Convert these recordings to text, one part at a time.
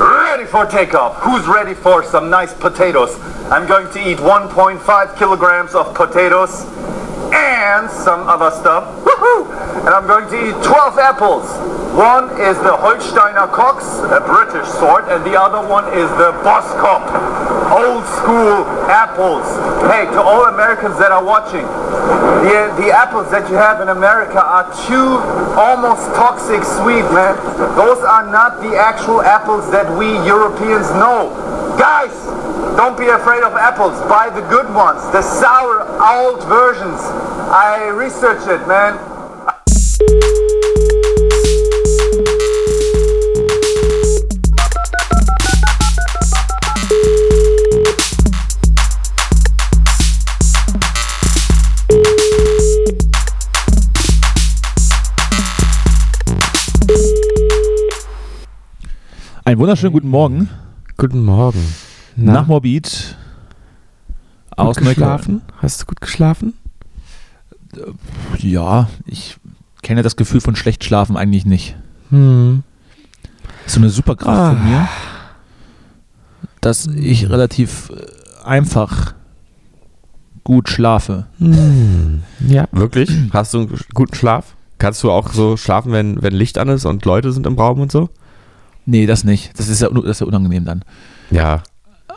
Ready for takeoff. Who's ready for some nice potatoes? I'm going to eat 1.5 kilograms of potatoes and some other stuff. Woohoo! And I'm going to eat 12 apples. One is the Holsteiner Cox, a British sort, and the other one is the Boskop, old school apples. Hey, to all Americans that are watching, the, the apples that you have in America are too almost toxic sweet, man. Those are not the actual apples that we Europeans know. Guys, don't be afraid of apples. Buy the good ones, the sour, old versions. I researched it, man. Einen wunderschönen guten Morgen. Guten Morgen. Nach Morbid. Aus gut geschlafen? Hast du gut geschlafen? Ja, ich kenne das Gefühl von schlecht schlafen eigentlich nicht. Hm. So eine super Kraft Ah. von mir, dass ich relativ äh, einfach gut schlafe. Hm. Ja. Wirklich? Hast du einen guten Schlaf? Kannst du auch so schlafen, wenn, wenn Licht an ist und Leute sind im Raum und so? Nee, das nicht. Das ist ja, das ist ja unangenehm dann. Ja.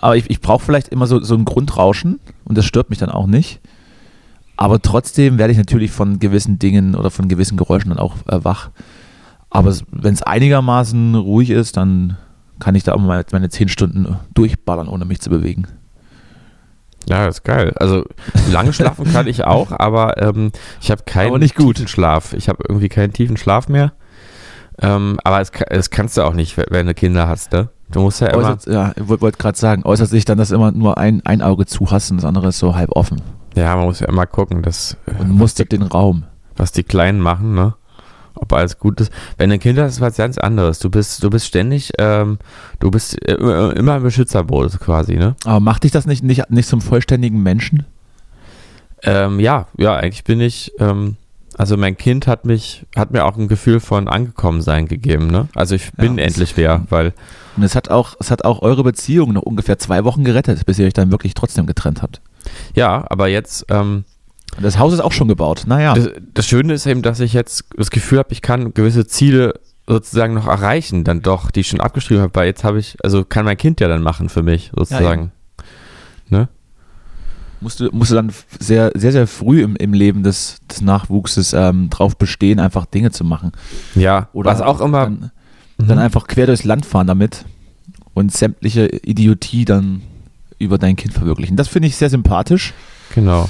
Aber ich, ich brauche vielleicht immer so, so ein Grundrauschen und das stört mich dann auch nicht. Aber trotzdem werde ich natürlich von gewissen Dingen oder von gewissen Geräuschen dann auch äh, wach. Aber wenn es einigermaßen ruhig ist, dann kann ich da auch mal meine zehn Stunden durchballern, ohne mich zu bewegen. Ja, das ist geil. Also lange schlafen kann ich auch, aber ähm, ich habe keinen Aber nicht gut. tiefen Schlaf. Ich habe irgendwie keinen tiefen Schlaf mehr. Ähm, aber es, ka- das kannst du auch nicht, wenn du Kinder hast, ne? Du musst ja immer. Äußert, ja, ich wollte wollt gerade sagen, äußert sich dann, dass immer nur ein, ein Auge zu hast und das andere ist so halb offen. Ja, man muss ja immer gucken, dass, äh, Und mustert den Raum. was die Kleinen machen, ne? Ob alles gut ist. Wenn du ein Kind hast, ist was ganz anderes. Du bist, du bist ständig, ähm, du bist äh, immer im Beschützermodus quasi, ne? Aber macht dich das nicht, nicht, nicht zum vollständigen Menschen? Ähm, ja, ja, eigentlich bin ich, ähm, also mein Kind hat mich, hat mir auch ein Gefühl von Angekommensein gegeben, ne? Also ich bin Ja, endlich wer, weil, Und es hat auch, es hat auch eure Beziehung noch ungefähr zwei Wochen gerettet, bis ihr euch dann wirklich trotzdem getrennt habt. ja, aber jetzt, ähm, Das Haus ist auch schon gebaut. Naja. das, das Schöne ist eben, dass ich jetzt das Gefühl habe, ich kann gewisse Ziele sozusagen noch erreichen, dann doch, die ich schon abgeschrieben habe, weil jetzt habe ich, also kann mein Kind ja dann machen für mich, sozusagen. ne? Musst, du, musst du dann sehr, sehr, sehr früh im, im Leben des, des Nachwuchses ähm, drauf bestehen, einfach Dinge zu machen. Ja, Oder was auch immer. Dann, dann Mhm. einfach quer durchs Land fahren damit und sämtliche Idiotie dann über dein Kind verwirklichen. Das finde ich sehr sympathisch. Genau.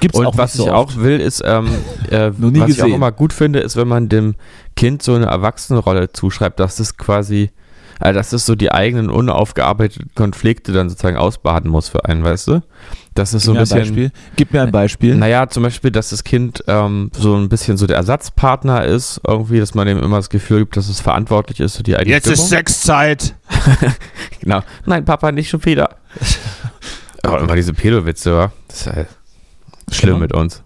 Gibt es Und auch was so ich oft. auch will, ist, ähm, äh, Noch nie was ich auch gesehen. immer gut finde, ist, wenn man dem Kind so eine Erwachsenenrolle zuschreibt, dass es quasi, dass es so die eigenen unaufgearbeiteten Konflikte dann sozusagen ausbaden muss für einen, weißt du? Das ist so Gib ein mir ein bisschen. Beispiel. Gib mir ein Beispiel. Naja, zum Beispiel, dass das Kind ähm, so ein bisschen so der Ersatzpartner ist, irgendwie, dass man ihm immer das Gefühl gibt, dass es verantwortlich ist für die eigene Stimmung. Sexzeit. Genau. Nein, Papa, nicht schon wieder. oh, immer diese Pedowitze, wa? Das ist halt schlimm Genau. mit uns.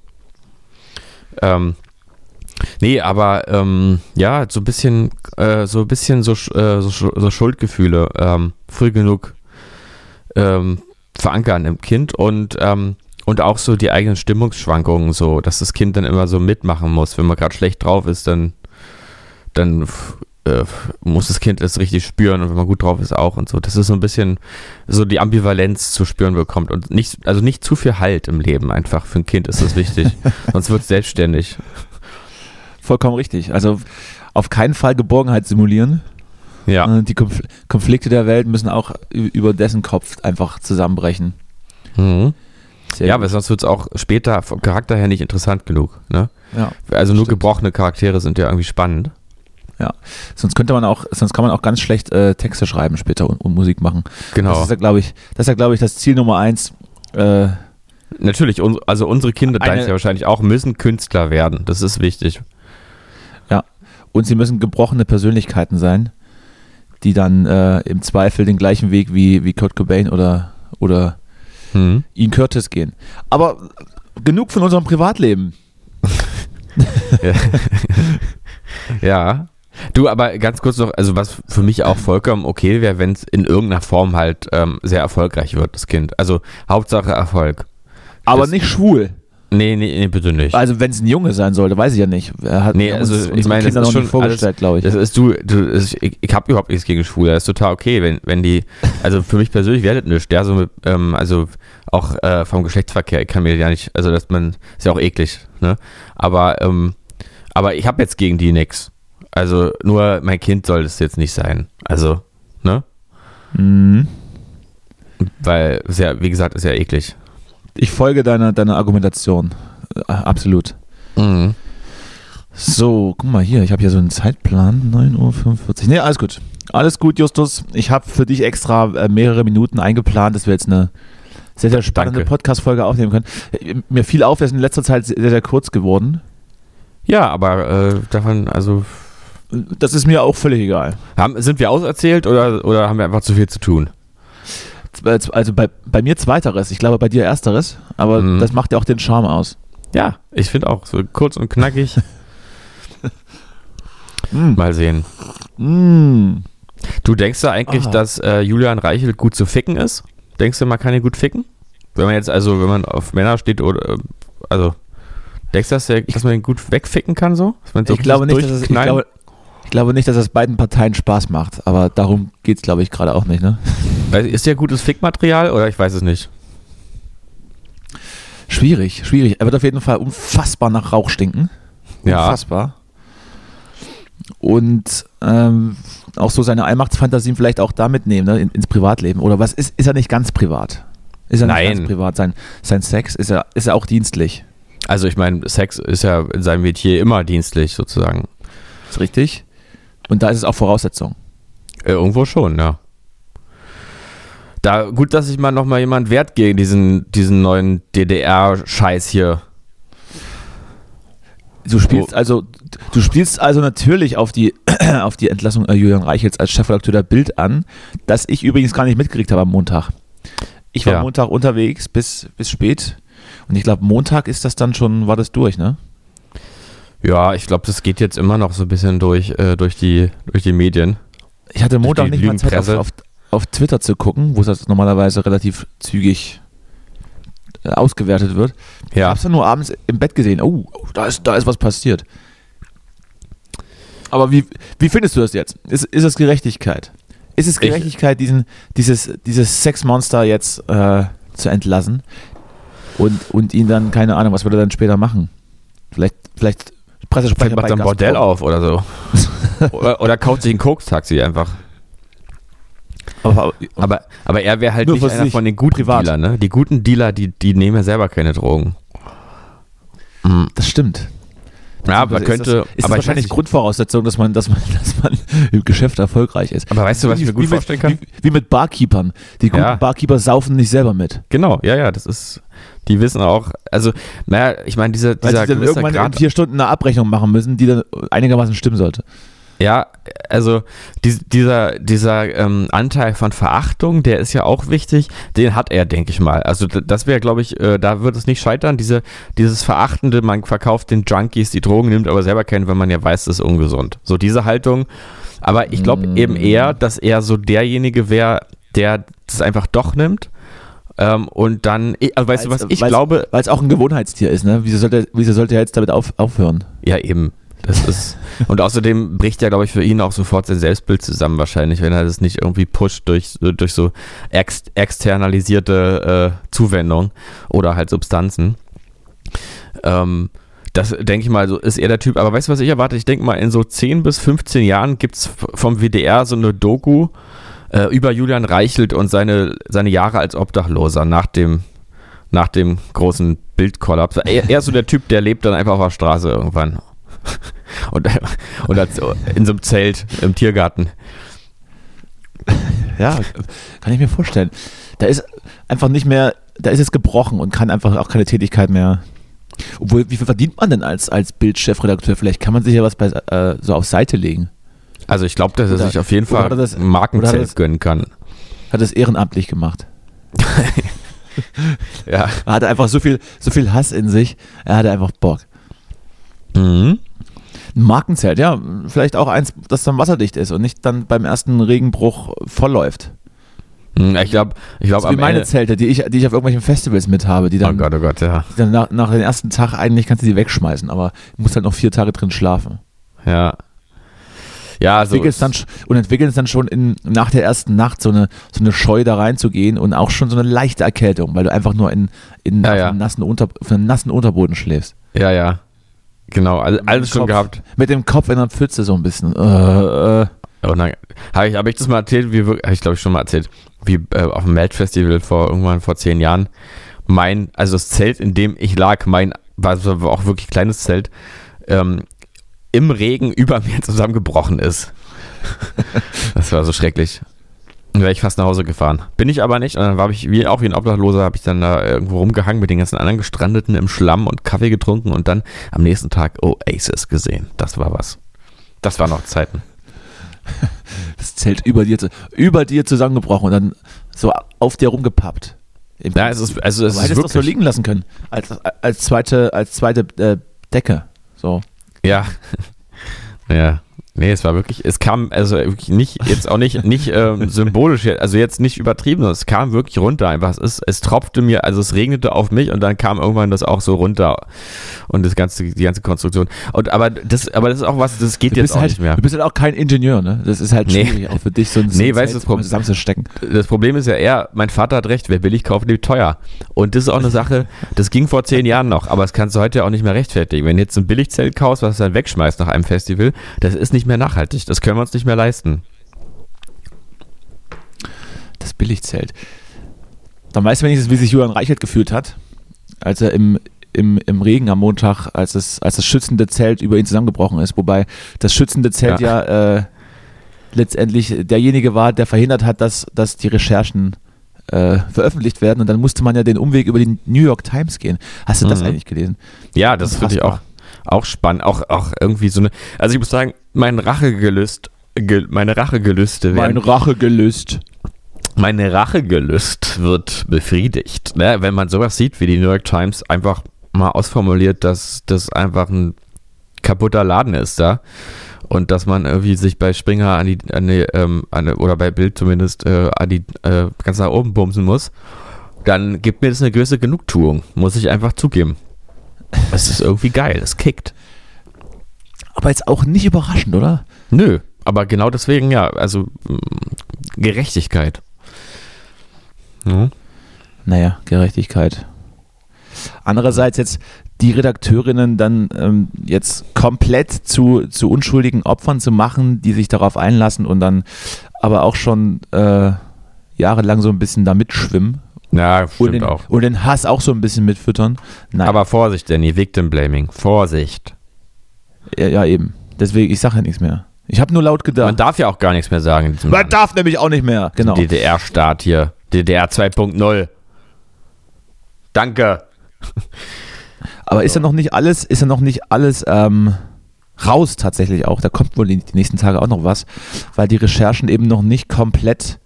Ähm, nee, aber ähm, ja, so ein bisschen, äh, so ein bisschen so, äh, so, so Schuldgefühle ähm, früh genug ähm, verankern im Kind und ähm, und auch so die eigenen Stimmungsschwankungen, so, dass das Kind dann immer so mitmachen muss. Wenn man gerade schlecht drauf ist, dann, dann äh, muss das Kind es richtig spüren und wenn man gut drauf ist auch und so. Das ist so ein bisschen so die Ambivalenz zu spüren bekommt und nicht, also nicht zu viel Halt im Leben einfach. Für ein Kind ist das wichtig. Sonst wird es selbstständig. Vollkommen richtig. Also auf keinen Fall Geborgenheit simulieren. Ja. Äh, Die Konfl Konflikte der Welt müssen auch über dessen Kopf einfach zusammenbrechen. Mhm. Ja, gut. weil sonst wird es auch später vom Charakter her nicht interessant genug. Ne? ja. Also nur Stimmt. gebrochene Charaktere sind ja irgendwie spannend. Sonst könnte man auch, sonst kann man auch ganz schlecht äh, Texte schreiben später und, und Musik machen. Genau. Das ist ja, glaube ich, das ist ja, glaube ich, das Ziel Nummer eins. Äh, Natürlich, also unsere Kinder, deins ja wahrscheinlich auch, müssen Künstler werden. Das ist wichtig. Und sie müssen gebrochene Persönlichkeiten sein, die dann äh, im Zweifel den gleichen Weg wie, wie Kurt Cobain oder, oder Mhm. Ian Curtis gehen. Aber genug von unserem Privatleben. Ja. ja. Du, aber ganz kurz noch, also was für mich auch vollkommen okay wäre, wenn es in irgendeiner Form halt ähm, sehr erfolgreich wird, das Kind. Also Hauptsache Erfolg. Aber Das- nicht schwul. Nee, nee, nee bitte nicht. Also wenn es ein Junge sein sollte, weiß ich ja nicht. Er hat Nee, haben also uns ich meine, Kinder das ist schon vorgestellt, glaube ich. Das ist du, du das, ich, ich habe überhaupt nichts gegen Schwule, das ist total okay, wenn, wenn die, also für mich persönlich wäre das nichts, der so mit, ähm, also auch äh, vom Geschlechtsverkehr, ich kann mir ja nicht, also dass man, ist ja auch eklig, ne? Aber, ähm, aber ich habe jetzt gegen die nix. Also nur mein Kind soll das jetzt nicht sein. Also, ne? Mhm. Weil, ist ja, wie gesagt, ist ja eklig. Ich folge deiner, deiner Argumentation. Äh, absolut. Mhm. So, guck mal hier, ich habe hier so einen Zeitplan, 9.45 Uhr. Nee, alles gut. Alles gut, Justus. Ich habe für dich extra äh, mehrere Minuten eingeplant, dass wir jetzt eine sehr, sehr spannende. Podcast-Folge aufnehmen können. Äh, Mir fiel auf, wir sind in letzter Zeit sehr, sehr kurz geworden. Ja, aber äh, davon, also, Das ist mir auch völlig egal. haben, sind wir auserzählt oder, oder haben wir einfach zu viel zu tun? Also bei, bei mir zweiteres, ich glaube bei dir ersteres, aber Mhm. das macht ja auch den Charme aus. Ja, ich finde auch so kurz und knackig. Mm. Mal sehen. Mm. Du denkst da eigentlich, Ah. dass äh, Julian Reichelt gut zu ficken ist? Denkst du, man kann ihn gut ficken? Wenn man jetzt, also, wenn man auf Männer steht oder, äh, also, denkst du, dass, der, dass man ihn gut wegficken kann so? So Ich glaube, nicht, es, ich, glaube, ich glaube nicht, dass es beiden Parteien Spaß macht, aber darum geht es, glaube ich, gerade auch nicht. Ne? Ist der gutes Fickmaterial oder ich weiß es nicht? Schwierig, schwierig. Er wird auf jeden Fall unfassbar nach Rauch stinken. Ja. Unfassbar. Und ähm, auch so seine Allmachtsfantasien vielleicht auch da mitnehmen, ne, in, ins Privatleben. Oder was ist, ist er nicht ganz privat? Ist er Nein. nicht ganz privat? Sein, sein Sex ist er, ist er auch dienstlich. Also, ich meine, Sex ist ja in seinem Metier immer dienstlich sozusagen. Ist richtig? Und da ist es auch Voraussetzung. Äh, irgendwo schon, ja. Da, gut, dass sich mal nochmal jemand wehrt gegen diesen, diesen neuen DDR-Scheiß hier. Du spielst also, du spielst also natürlich auf die, auf die Entlassung äh, Julian Reichels als Chefredakteur der Bild an, das ich übrigens gar nicht mitgekriegt habe am Montag. Ich war Ja. Montag unterwegs bis, bis spät und ich glaube, Montag ist das dann schon, war das durch, ne? Ja, ich glaube, das geht jetzt immer noch so ein bisschen durch, äh, durch, die, durch die Medien. Ich hatte Montag nicht mal Zeit, auf, auf, auf Twitter zu gucken, wo das normalerweise relativ zügig äh, ausgewertet wird. Ich Ja. habe es dann nur abends im Bett gesehen. Oh, da, ist, da ist was passiert. Aber wie, wie findest du das jetzt? Ist, ist es Gerechtigkeit? Ist es Ich- Gerechtigkeit, diesen, dieses, dieses Sexmonster jetzt äh, zu entlassen und, und ihn dann, keine Ahnung, was wird er dann später machen? Vielleicht, vielleicht Pressesprecher Vielleicht macht er ein Bordell auf oder so. oder, oder kauft sich ein Koks-Taxi einfach. Aber, Aber, aber er wäre halt Nur nicht einer von den guten privat. Dealern, ne? Die guten Dealer, die, die nehmen ja selber keine Drogen. Mhm. das stimmt. Ja, aber könnte. Ist das, ist aber das ich wahrscheinlich Grundvoraussetzung, dass man, dass man, dass man im Geschäft erfolgreich ist. aber weißt du, was ich mir gut wie, vorstellen mit, kann? wie, wie mit Barkeepern. Die guten Ja. Barkeeper saufen nicht selber mit. Genau, ja, ja, das ist. Die wissen auch. Also, naja, ich meine, dieser, Weil dieser sie dann irgendwann in Grad. vier Stunden eine Abrechnung machen müssen, die dann einigermaßen stimmen sollte. Ja, also dies, dieser, dieser ähm, Anteil von Verachtung, der ist ja auch wichtig, den hat er, denke ich mal. Also das wäre, glaube ich, äh, da wird es nicht scheitern, diese, dieses Verachtende, man verkauft den Junkies die Drogen, nimmt aber selber keinen, wenn man ja weiß, das ist ungesund. So diese Haltung. Aber ich glaube Mm. eben eher, dass er so derjenige wäre, der das einfach doch nimmt. Ähm, und dann, also weißt du was, ich glaube, Weil es auch ein Gewohnheitstier ist, ne? Wieso sollte, wieso sollte er jetzt damit auf, aufhören? Ja, eben. Das ist. Und außerdem bricht ja, glaube ich, für ihn auch sofort sein Selbstbild zusammen, wahrscheinlich, wenn er das nicht irgendwie pusht durch, durch so ex externalisierte äh, Zuwendung oder halt Substanzen. Ähm, das denke ich mal, so ist er der Typ. Aber weißt du, was ich erwarte? Ich denke mal, in so 10 bis 15 Jahren gibt es vom WDR so eine Doku äh, über Julian Reichelt und seine, seine Jahre als Obdachloser nach dem, nach dem großen Bildkollaps. Er, er ist so der Typ, der lebt dann einfach auf der Straße irgendwann. Und, und in so einem Zelt im Tiergarten. Ja, kann ich mir vorstellen. Da ist einfach nicht mehr, da ist es gebrochen und kann einfach auch keine Tätigkeit mehr. Obwohl, wie viel verdient man denn als, als Bildchefredakteur? Vielleicht kann man sich ja was bei, äh, so auf Seite legen. Also ich glaube, dass er Oder- sich auf jeden Fall das- ein Markenzelt das- gönnen kann. Hat es ehrenamtlich gemacht. Ja. Er hatte einfach so viel, so viel Hass in sich. Er hatte einfach Bock. Mhm. Ein Markenzelt, ja. Vielleicht auch eins, das dann wasserdicht ist und nicht dann beim ersten Regenbruch vollläuft. Hm, Ich glaube, ich glaube Das ist wie meine Ende, Zelte, die ich, die ich auf irgendwelchen Festivals mit habe, die Oh dann, Gott, oh Gott, ja. dann nach, nach dem ersten Tag eigentlich kannst du die wegschmeißen, aber du musst halt noch vier Tage drin schlafen. Ja. Ja, also. entwickelst dann, und entwickelst dann schon in, nach der ersten Nacht so eine, so eine Scheu da reinzugehen und auch schon so eine leichte Erkältung, weil du einfach nur in, in Ja, ja. nassen Unter, auf einem nassen Unterboden schläfst. Ja, ja. Genau, all, alles schon Kopf- gehabt. Mit dem Kopf in der Pfütze so ein bisschen. Äh, äh. Oh nein. Habe ich, hab ich das mal erzählt? Wie, wir- hab ich glaube ich schon mal erzählt, wie äh, auf dem Melt-Festival vor irgendwann vor zehn Jahren mein, also das Zelt, in dem ich lag, mein, war war auch wirklich kleines Zelt, ähm, im Regen über mir zusammengebrochen ist. das war so schrecklich. Dann wäre ich fast nach Hause gefahren. Bin ich aber nicht. Und dann war ich wie, auch wie ein Obdachloser, habe ich dann da irgendwo rumgehangen mit den ganzen anderen Gestrandeten im Schlamm und Kaffee getrunken und dann am nächsten Tag Oasis gesehen. Das war was. Das waren noch Zeiten. das Zelt über dir, über dir zusammengebrochen und dann so auf dir rumgepappt. Ja, es ist, also es Aber ist hättest du so liegen lassen können. Als, als zweite, als zweite äh, Decke. So. ja, ja, nee, es war wirklich, es kam, also wirklich nicht, jetzt auch nicht, nicht ähm, symbolisch, also jetzt nicht übertrieben, sondern es kam wirklich runter einfach, es, ist, es tropfte mir, also es regnete auf mich und dann kam irgendwann das auch so runter und das ganze, die ganze Konstruktion und aber das, aber das ist auch was, das geht jetzt auch halt, nicht mehr. du bist halt auch kein Ingenieur, ne? Das ist halt Nee. schwierig, auch für dich so ein, Nee, weißt das Problem- zusammenzustecken. Das Problem ist ja eher, mein Vater hat recht, wer billig kauft, lebt teuer. Und das ist auch eine Sache, das ging vor zehn Jahren noch, aber das kannst du heute auch nicht mehr rechtfertigen. Wenn du jetzt ein Billigzelt kaufst, was du dann wegschmeißt nach einem Festival, das ist nicht mehr nachhaltig. Das können wir uns nicht mehr leisten. Das Billigzelt. Dann weißt du wenigstens, wie sich Julian Reichelt gefühlt hat, als er im, im, im Regen am Montag, als, es, als das schützende Zelt über ihn zusammengebrochen ist. Wobei das schützende Zelt ja, äh, letztendlich derjenige war, der verhindert hat, dass, dass die Recherchen äh, veröffentlicht werden. Und dann musste man ja den Umweg über die New York Times gehen. Hast du das Mhm. eigentlich gelesen? Ja, das finde ich auch. Auch spannend. Auch, auch irgendwie so eine. Also ich muss sagen, mein Rachegelüst, ge, meine Rachegelüste Mein werden. Rache gelöst. meine Rachegelüst wird befriedigt. Ne? Wenn man sowas sieht, wie die New York Times einfach mal ausformuliert, dass das einfach ein kaputter Laden ist da und dass man irgendwie sich bei Springer an die, an die, ähm, an, oder bei Bild zumindest äh, an die äh, ganz nach oben bumsen muss, dann gibt mir das eine gewisse Genugtuung, muss ich einfach zugeben. Es ist irgendwie geil, es kickt. Aber jetzt auch nicht überraschend, oder? Nö, aber genau deswegen ja, also mm, Gerechtigkeit. Ja. Naja, Gerechtigkeit. Andererseits jetzt die Redakteurinnen dann ähm, jetzt komplett zu, zu unschuldigen Opfern zu machen, die sich darauf einlassen und dann aber auch schon äh, jahrelang so ein bisschen da mitschwimmen Ja, und stimmt den, auch. und den Hass auch so ein bisschen mitfüttern. Nein, Aber Vorsicht, Danny, Victim Blaming. Vorsicht. ja, ja eben. Deswegen, ich sage ja nichts mehr. Ich habe nur laut gedacht. Man darf ja auch gar nichts mehr sagen Man Land. darf nämlich auch nicht mehr. Genau. DDR-Staat hier. DDR 2.0. Danke. Aber ist ja noch nicht alles, ist ja noch nicht alles ähm, raus tatsächlich auch. Da kommt wohl die, die nächsten Tage auch noch was, weil die Recherchen eben noch nicht komplett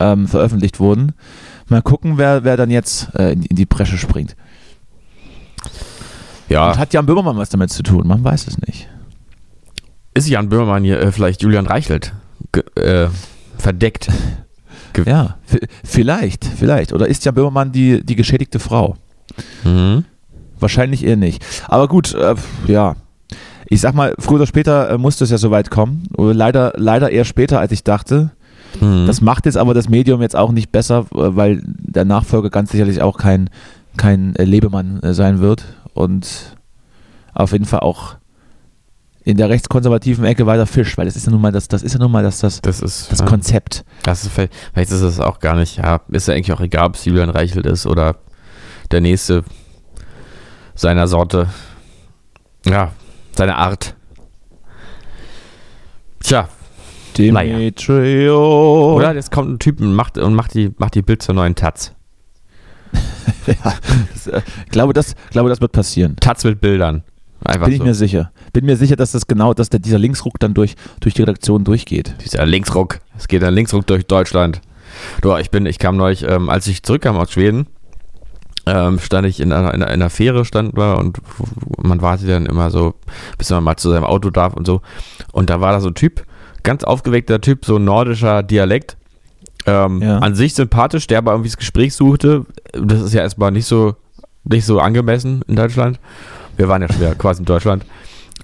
ähm, veröffentlicht wurden. Mal gucken, wer, wer dann jetzt äh, in, die Bresche springt. Ja, Und hat Jan Böhmermann was damit zu tun? Man weiß es nicht. ist Jan Böhmermann hier äh, vielleicht Julian Reichelt ge- äh, verdeckt? Ja, v- vielleicht, vielleicht. Oder ist Jan Böhmermann die, die geschädigte Frau? Mhm. Wahrscheinlich eher nicht. Aber gut, äh, ja. Ich sag mal, früher oder später äh, musste es ja soweit kommen. Leider, leider eher später, als ich dachte. Mhm. Das macht jetzt aber das Medium jetzt auch nicht besser, äh, weil der Nachfolger ganz sicherlich auch kein, kein äh, Lebemann äh, sein wird und auf jeden Fall auch in der rechtskonservativen Ecke weiter Fisch, weil das ist ja nun mal das, das ist ja nun mal das, das, das ist, das ja, Konzept. das ist vielleicht, vielleicht ist es auch gar nicht, ja, ist ja eigentlich auch egal, ob es Julian Reichelt ist oder der nächste seiner Sorte. Ja, seine Art. Tja, Naja. Demetrio. oder jetzt kommt ein Typ und macht, und macht, die, macht die Bild zur neuen Taz. Ja, das, äh, glaube, das, glaube, das wird passieren. Taz mit Bildern. Einfach Bin ich so. mir sicher. Bin mir sicher, dass das genau, dass der, dieser Linksruck dann durch, durch die Redaktion durchgeht. Dieser Linksruck. Es geht ein Linksruck durch Deutschland. Du, ich bin, ich kam neulich, ähm, als ich zurückkam aus Schweden, ähm, stand ich in einer, in einer Fähre, stand da und man wartet dann immer so, bis man mal zu seinem Auto darf und so. Und da war da so ein Typ, ganz aufgeweckter Typ, so nordischer Dialekt. Ähm, Ja. An sich sympathisch, der aber irgendwie das Gespräch suchte. Das ist ja erstmal nicht so, nicht so angemessen in Deutschland. Wir waren ja schon wieder quasi in Deutschland.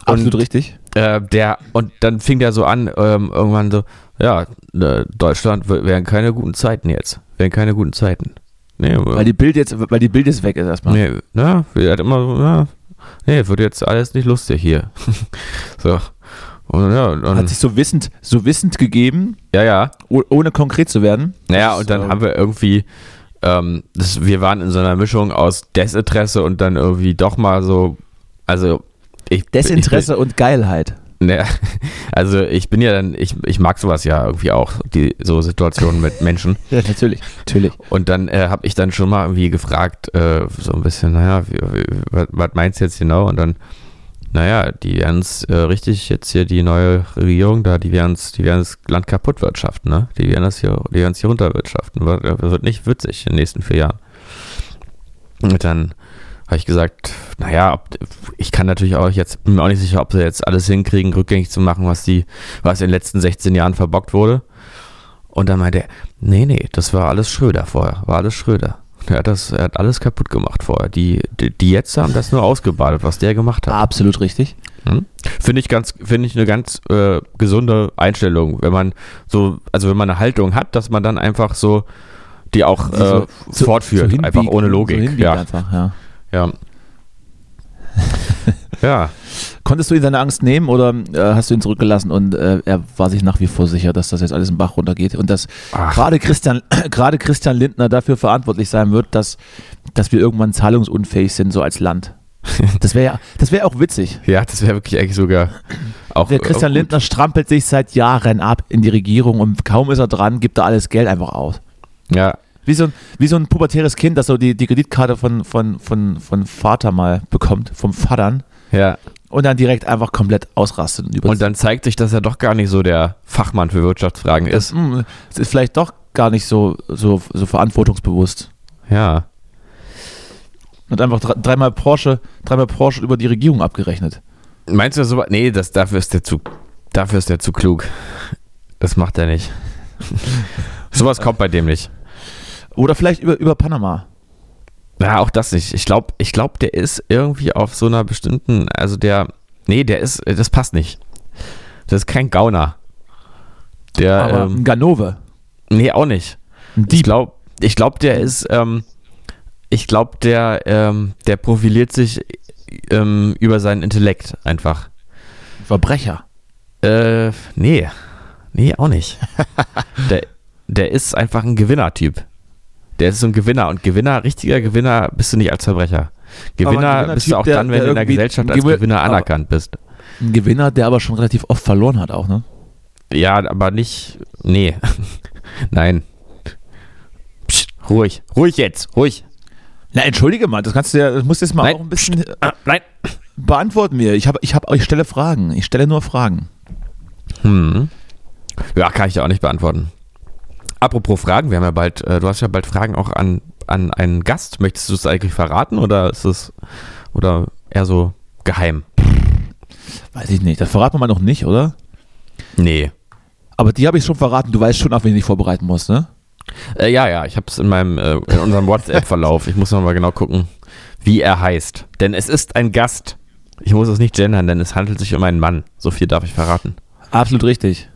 Absolut richtig. Äh, der, und dann fing der so an, ähm, irgendwann so, ja, äh, Deutschland wären keine guten Zeiten jetzt. Wären keine guten Zeiten. Nee, Weil die Bild jetzt, weil die Bild jetzt weg ist erstmal. nee, na, er hat immer so, ja, nee, wird jetzt alles nicht lustig hier. so. Und ja, und, Hat sich so wissend, so wissend gegeben, ja, ja. oh- ohne konkret zu werden. Naja, und dann äh, haben wir irgendwie, ähm, das, wir waren in so einer Mischung aus Desinteresse und dann irgendwie doch mal so, also ich, Desinteresse und Geilheit. Ich, ne, also ich bin ja dann, ich, ich mag sowas ja irgendwie auch, die so Situationen mit Menschen. Ja, natürlich. Natürlich. Und dann äh, habe ich dann schon mal irgendwie gefragt, äh, so ein bisschen, naja, was meinst du jetzt genau? Und dann, naja, die werden es äh, richtig jetzt hier, die neue Regierung da, die werden die werden das Land kaputt wirtschaften, ne? Die werden das hier, die werden es hier runterwirtschaften. Wird, wird nicht witzig in den nächsten vier Jahren. Und dann habe ich gesagt, naja, ich kann natürlich auch jetzt, bin mir auch nicht sicher, ob sie jetzt alles hinkriegen, rückgängig zu machen, was die, was in den letzten 16 Jahren verbockt wurde. Und dann meinte er, nee, nee, das war alles Schröder vorher, war alles Schröder. Er hat, das, er hat alles kaputt gemacht vorher. Die, die, die jetzt haben das nur ausgebadet, was der gemacht hat. Absolut richtig. Hm? Finde ich ganz, finde ich eine ganz äh, gesunde Einstellung, wenn man so, also wenn man eine Haltung hat, dass man dann einfach so die auch Die so- äh, fortführt, hinbiegt- einfach ohne Logik. So ja, einfach, ja. ja. ja, Konntest du ihm seine Angst nehmen oder äh, hast du ihn zurückgelassen und äh, er war sich nach wie vor sicher, dass das jetzt alles im Bach runtergeht und dass gerade Christian, gerade Christian Lindner dafür verantwortlich sein wird, dass, dass wir irgendwann zahlungsunfähig sind, so als Land. Das wäre ja, das wäre auch witzig. ja, das wäre wirklich eigentlich sogar auch. Der Christian auch. Lindner strampelt sich seit Jahren ab in die Regierung und kaum ist er dran, gibt er alles Geld einfach aus. Ja, Wie so ein, wie so ein pubertäres Kind, das so die, die Kreditkarte von, von, von, von Vater mal bekommt, vom Vatern, ja. und dann direkt einfach komplett ausrastet. Und, Und dann zeigt sich, dass er doch gar nicht so der Fachmann für Wirtschaftsfragen ist. Hm, es ist vielleicht doch gar nicht so, so, so verantwortungsbewusst. Ja. Und einfach dre- dreimal Porsche, dreimal Porsche über die Regierung abgerechnet. Meinst du so? Nee, das, dafür ist der zu, dafür ist der zu klug. Das macht er nicht. Sowas kommt bei dem nicht. Oder vielleicht über, über Panama. Ja, auch das nicht. Ich glaube, ich glaub, der ist irgendwie auf so einer bestimmten, also der, nee, der ist, das passt nicht. Das ist kein Gauner. Der, Aber ein ähm, Ganove. nee, auch nicht. Ein Ich Dieb. glaube, ich glaub, der ist, ähm, ich glaube, der, ähm, der profiliert sich ähm, über seinen Intellekt einfach. Verbrecher. Äh, nee. Nee, auch nicht. der, der ist einfach ein Gewinnertyp. Der ist so ein Gewinner und Gewinner, richtiger Gewinner bist du nicht als Verbrecher. Gewinner Gewinnertyp, bist du auch der- dann, wenn du in der Gesellschaft ein als Gewi- Gewinner anerkannt bist. Ein Gewinner, der aber schon relativ oft verloren hat auch, ne? Ja, aber nicht. Nee. Nein. Psst, ruhig. Ruhig jetzt. Ruhig. Na, entschuldige mal, das kannst du ja, das musst du jetzt mal Nein. auch ein bisschen äh, Ah, nein. beantworten mir. Ich habe, ich habe, ich stelle Fragen. Ich stelle nur Fragen. Hm. Ja, kann ich dir auch nicht beantworten. Apropos Fragen, wir haben ja bald, äh, du hast ja bald Fragen auch an, an einen Gast. Möchtest du es eigentlich verraten oder ist es oder eher so geheim? Weiß ich nicht. Das verraten wir mal noch nicht, oder? Nee. Aber die habe ich schon verraten. Du weißt schon, auf wen ich dich vorbereiten muss, ne? Äh, ja, ja, ich habe es in meinem äh, in unserem WhatsApp-Verlauf. Ich muss noch mal genau gucken, wie er heißt. Denn es ist ein Gast. Ich muss es nicht gendern, denn es handelt sich um einen Mann. So viel darf ich verraten. Absolut richtig.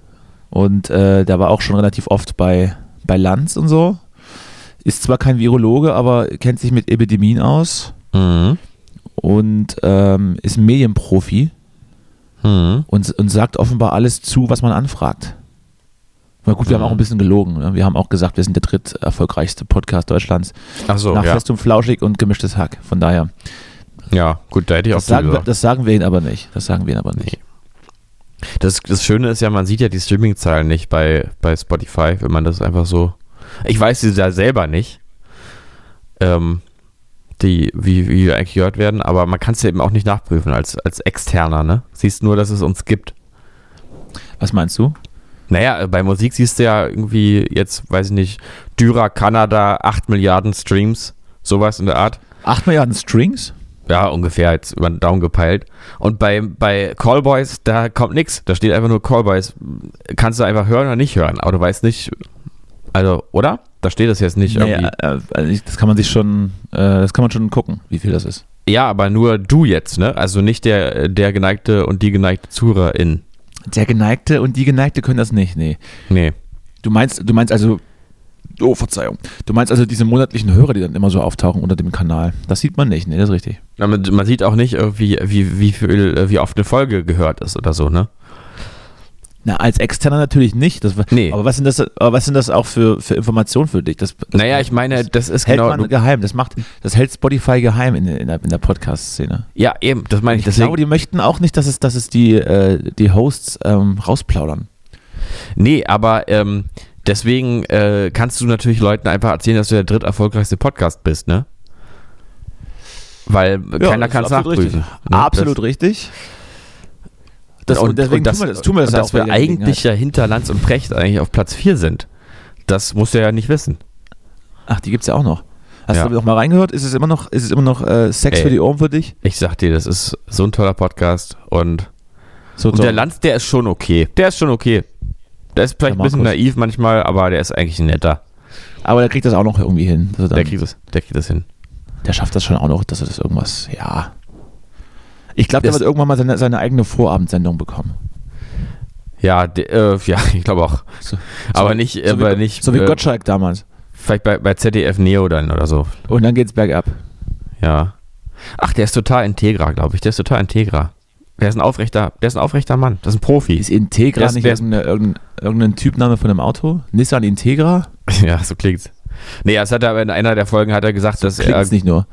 Und äh, der war auch schon relativ oft bei, bei Lanz und so. Ist zwar kein Virologe, aber kennt sich mit Epidemien aus Mhm. und ähm, ist Medienprofi Mhm. und, und sagt offenbar alles zu, was man anfragt. Na gut, wir haben Mhm. auch ein bisschen gelogen. Ne? Wir haben auch gesagt, wir sind der dritt erfolgreichste Podcast Deutschlands. Ach so, nach ja. Fest und Flauschig und gemischtes Hack. Von daher. Ja, gut, da hätte ich auch Das sagen, wir, das sagen wir ihnen aber nicht. Das sagen wir ihnen aber nicht. Das, das Schöne ist ja, man sieht ja die Streaming-Zahlen nicht bei, bei Spotify, wenn man das einfach so. Ich weiß sie da selber nicht, ähm, die, wie, wie wir eigentlich gehört werden, aber man kann es ja eben auch nicht nachprüfen als, als Externer, ne? Siehst nur, dass es uns gibt. Was meinst du? Naja, bei Musik siehst du ja irgendwie jetzt, weiß ich nicht, Dürer Kanada, 8 Milliarden Streams. Sowas in der Art. 8 Milliarden Strings? Ja, ungefähr jetzt über den Daumen gepeilt. Und bei, bei Callboys, da kommt nichts. Da steht einfach nur Callboys. Kannst du einfach hören oder nicht hören. Aber du weißt nicht, also, oder? Da steht das jetzt nicht Nee, irgendwie. äh, also das kann man sich schon, äh, das kann man schon gucken, wie viel das ist. Ja, aber nur du jetzt, ne? Also nicht der, der geneigte und die geneigte Zuhörerin. Der Geneigte und die Geneigte können das nicht, nee. Nee. Du meinst, du meinst also, oh, Verzeihung. Du meinst also diese monatlichen Hörer, die dann immer so auftauchen unter dem Kanal. Das sieht man nicht, nee, das ist richtig. Na, Man, man sieht auch nicht, irgendwie, wie, wie, viel, äh, wie oft eine Folge gehört ist oder so, ne? Na, als Externer natürlich nicht. Das, Nee. Aber was sind das, aber was sind das auch für, für Informationen für dich? Das, das Naja, ich meine, das ist hält genau. man geheim. Das macht, das hält Spotify geheim in, in der, in der Podcast-Szene. ja, eben, das meine ich. Ich Deswegen, glaube, die möchten auch nicht, dass es, dass es die, äh, die Hosts ähm, rausplaudern. nee, aber ähm, deswegen äh, kannst du natürlich Leuten einfach erzählen, dass du der dritterfolgreichste Podcast bist, ne? Weil keiner kann es nachprüfen. Richtig. ne? Absolut Das, richtig. Das, und, deswegen und das, tun wir das, tun wir das ja dass wir eigentlich Gelegenheit. ja hinter Lanz und Precht eigentlich auf Platz 4 sind. Das musst du ja nicht wissen. Ach, die gibt's ja auch noch. Hast Ja. du noch mal reingehört? Ist es immer noch, ist es immer noch äh, Sex Ey. für die Ohren für dich? Ich sag dir, das ist so ein toller Podcast und, So, und der Lanz, der ist schon okay. Der ist schon okay. Der ist vielleicht Der ein bisschen naiv manchmal, aber der ist eigentlich ein netter. Aber der kriegt das auch noch irgendwie hin. Der kriegt das, der kriegt das hin. der schafft das schon auch noch, dass er das irgendwas, ja. Ich glaube, der wird irgendwann mal seine, seine eigene Vorabendsendung bekommen. Ja, de, äh, ja, ich glaube auch. So, Aber so, nicht, so aber wie, nicht. So wie äh, Gottschalk damals. Vielleicht bei, bei ZDF Neo dann oder so. Und dann geht's bergab. Ja. Ach, der ist total integra, glaube ich. Der ist total integra. Der ist ein aufrechter, der ist ein aufrechter Mann. Das ist ein Profi. Ist Integra ist- nicht irgendein, irgendein, irgendein Typname von einem Auto? Nissan Integra? ja, so klingt's. Nee, das hat er aber in einer der Folgen hat er gesagt, dass er Klingt's nicht nur.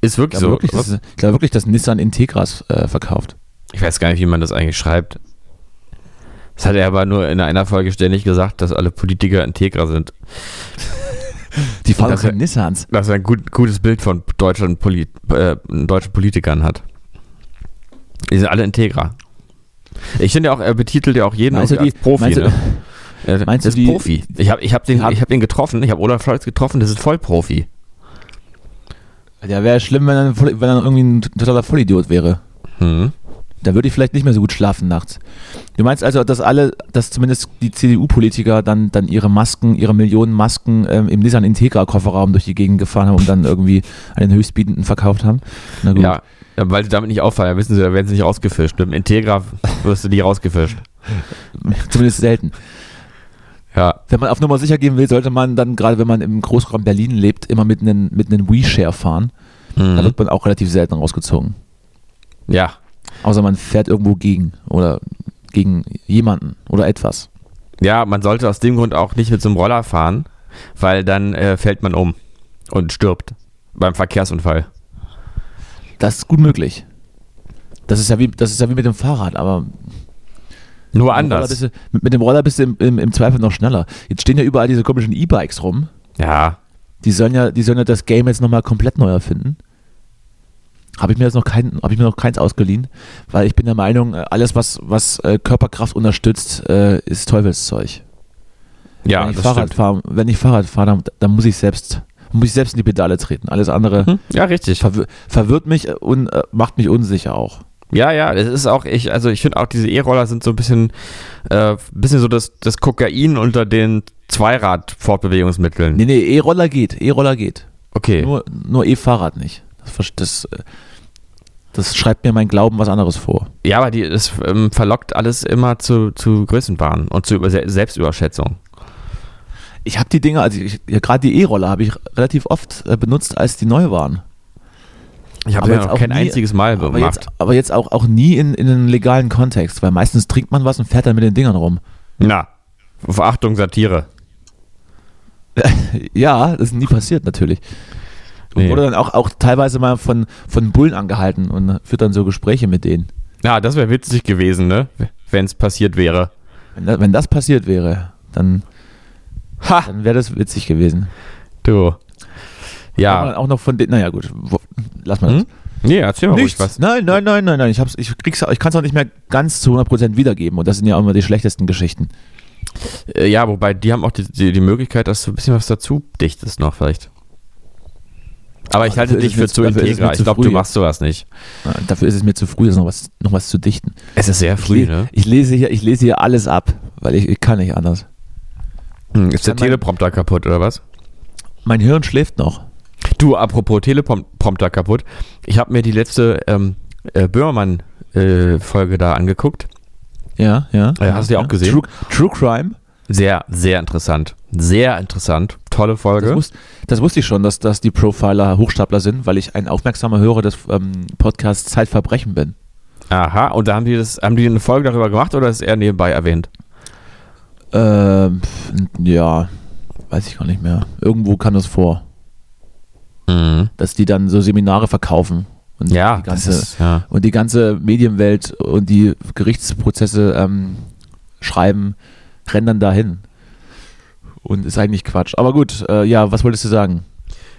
ist Ich wirklich glaube so. wirklich, dass, ich glaube wirklich, dass Nissan Integras äh, verkauft. Ich weiß gar nicht, wie man das eigentlich schreibt. Das hat er aber nur in einer Folge ständig gesagt, dass alle Politiker integra sind. Die fahren wär- Nissans. Dass er ein gut, gutes Bild von deutschen, Poli äh, deutschen Politikern hat. Die sind alle integra. Ich finde ja auch, er betitelt ja auch jeden Meinst du als die- Profi. meinst du- ne? Er meinst ist du die- Profi. Ich habe ich hab den, ich hab den getroffen, ich habe Olaf Scholz getroffen, das ist Vollprofi. Ja, wäre schlimm, wenn er, wenn er irgendwie ein totaler Vollidiot wäre. Hm. Da würde ich vielleicht nicht mehr so gut schlafen nachts. Du meinst also, dass alle, dass zumindest die CDU-Politiker dann, dann ihre Masken, ihre Millionen Masken ähm, im Nissan Integra-Kofferraum durch die Gegend gefahren haben und dann irgendwie an den Höchstbietenden verkauft haben? Na gut. Ja, ja, weil sie damit nicht auffallen, wissen sie, da werden sie nicht rausgefischt. Mit dem Integra wirst du nie rausgefischt. Zumindest selten. Ja, Wenn man auf Nummer sicher gehen will, sollte man dann, gerade wenn man im Großraum Berlin lebt, immer mit einem mit einem WeShare fahren. Da mhm. wird man auch relativ selten rausgezogen. ja, Außer man fährt irgendwo gegen oder gegen jemanden oder etwas. Ja, man sollte aus dem Grund auch nicht mit so einem Roller fahren, weil dann äh, fällt man um und stirbt beim Verkehrsunfall. Das ist gut möglich. Das ist ja wie, das ist ja wie mit dem Fahrrad, aber Nur Mit dem anders. du, mit, dem Roller bist du im, im, im Zweifel noch schneller. Jetzt stehen ja überall diese komischen E-Bikes rum. Ja, Die sollen ja, die sollen ja das Game jetzt nochmal komplett neu erfinden. Habe ich mir jetzt noch kein, habe ich mir noch keins ausgeliehen, weil ich bin der Meinung, äh, alles was, was äh, Körperkraft unterstützt, äh, ist Teufelszeug. ja, wenn ich Fahrrad stimmt. fahre, wenn ich Fahrrad fahre, dann, dann muss ich selbst, muss ich selbst in die Pedale treten. Alles andere Hm, Ja, richtig. verwir verwirrt mich und äh, macht mich unsicher auch. Ja, ja, das ist auch, ich, also ich finde auch diese E-Roller sind so ein bisschen, äh, bisschen so das, das Kokain unter den Zweirad-Fortbewegungsmitteln. Nee, nee, E-Roller geht, E-Roller geht. Okay. Nur, nur E-Fahrrad nicht. Das, das, äh, das schreibt mir mein Glauben was anderes vor. Ja, aber die, es ähm, verlockt alles immer zu, zu Größenbahnen und zu Über Selbstüberschätzung. Ich habe die Dinger, also ich, ja, gerade die E-Roller habe ich relativ oft äh, benutzt, als die neu waren. Ich habe ja auch kein nie- einziges Mal Aber gemacht. jetzt, aber jetzt auch, auch nie in, in einem legalen Kontext, weil meistens trinkt man was und fährt dann mit den Dingern rum. Na, Verachtung, Satire. ja, das ist nie passiert natürlich. Und Nee. wurde dann auch, auch teilweise mal von, von Bullen angehalten und führt dann so Gespräche mit denen. Ja, das wäre witzig gewesen, ne? Wenn es passiert wäre. Wenn, da, wenn das passiert wäre, dann, Ha! dann wäre das witzig gewesen. Du. Ja. dann auch noch von denen, naja gut, wo, lass mal das. Hm? Nee, erzähl mal ruhig Nichts. was. Nein, nein, nein, nein, nein. Ich, hab's, ich, krieg's, ich kann es auch nicht mehr ganz zu 100% wiedergeben. Und das sind ja auch immer die schlechtesten Geschichten. Äh, Ja, wobei die haben auch die, die, die Möglichkeit, dass du ein bisschen was dazu dichtest noch vielleicht. Aber ich Ah, halte dafür dich für zu mir integer. Ich zu glaube, du machst sowas nicht. Ja, Dafür ist es mir zu früh, das noch was, noch was zu dichten. Es ist sehr Ich, früh, le- ne? ich, lese hier, ich lese hier alles ab, weil ich, ich kann nicht anders. Hm, ist der Teleprompter kaputt oder was? Mein Hirn schläft noch. Du, apropos Teleprompter kaputt. Ich habe mir die letzte ähm, äh, Böhmermann-Folge da angeguckt. Ja, ja. Ja, hast du die auch gesehen? True, True Crime. Sehr, sehr interessant. Sehr interessant. Tolle Folge. Das, wus das wusste ich schon, dass, dass die Profiler Hochstapler sind, weil ich ein aufmerksamer Hörer des ähm, Podcasts Zeitverbrechen bin. Aha, und da haben die das, haben die eine Folge darüber gemacht oder ist er nebenbei erwähnt? Ähm, ja, weiß ich gar nicht mehr. Irgendwo kam das vor, Mhm. dass die dann so Seminare verkaufen. Und Ja, die das ganze, ist, ja. und die ganze Medienwelt und die Gerichtsprozesse ähm, schreiben, rennen dann dahin. Und ist eigentlich Quatsch. Aber gut, äh, ja, was wolltest du sagen?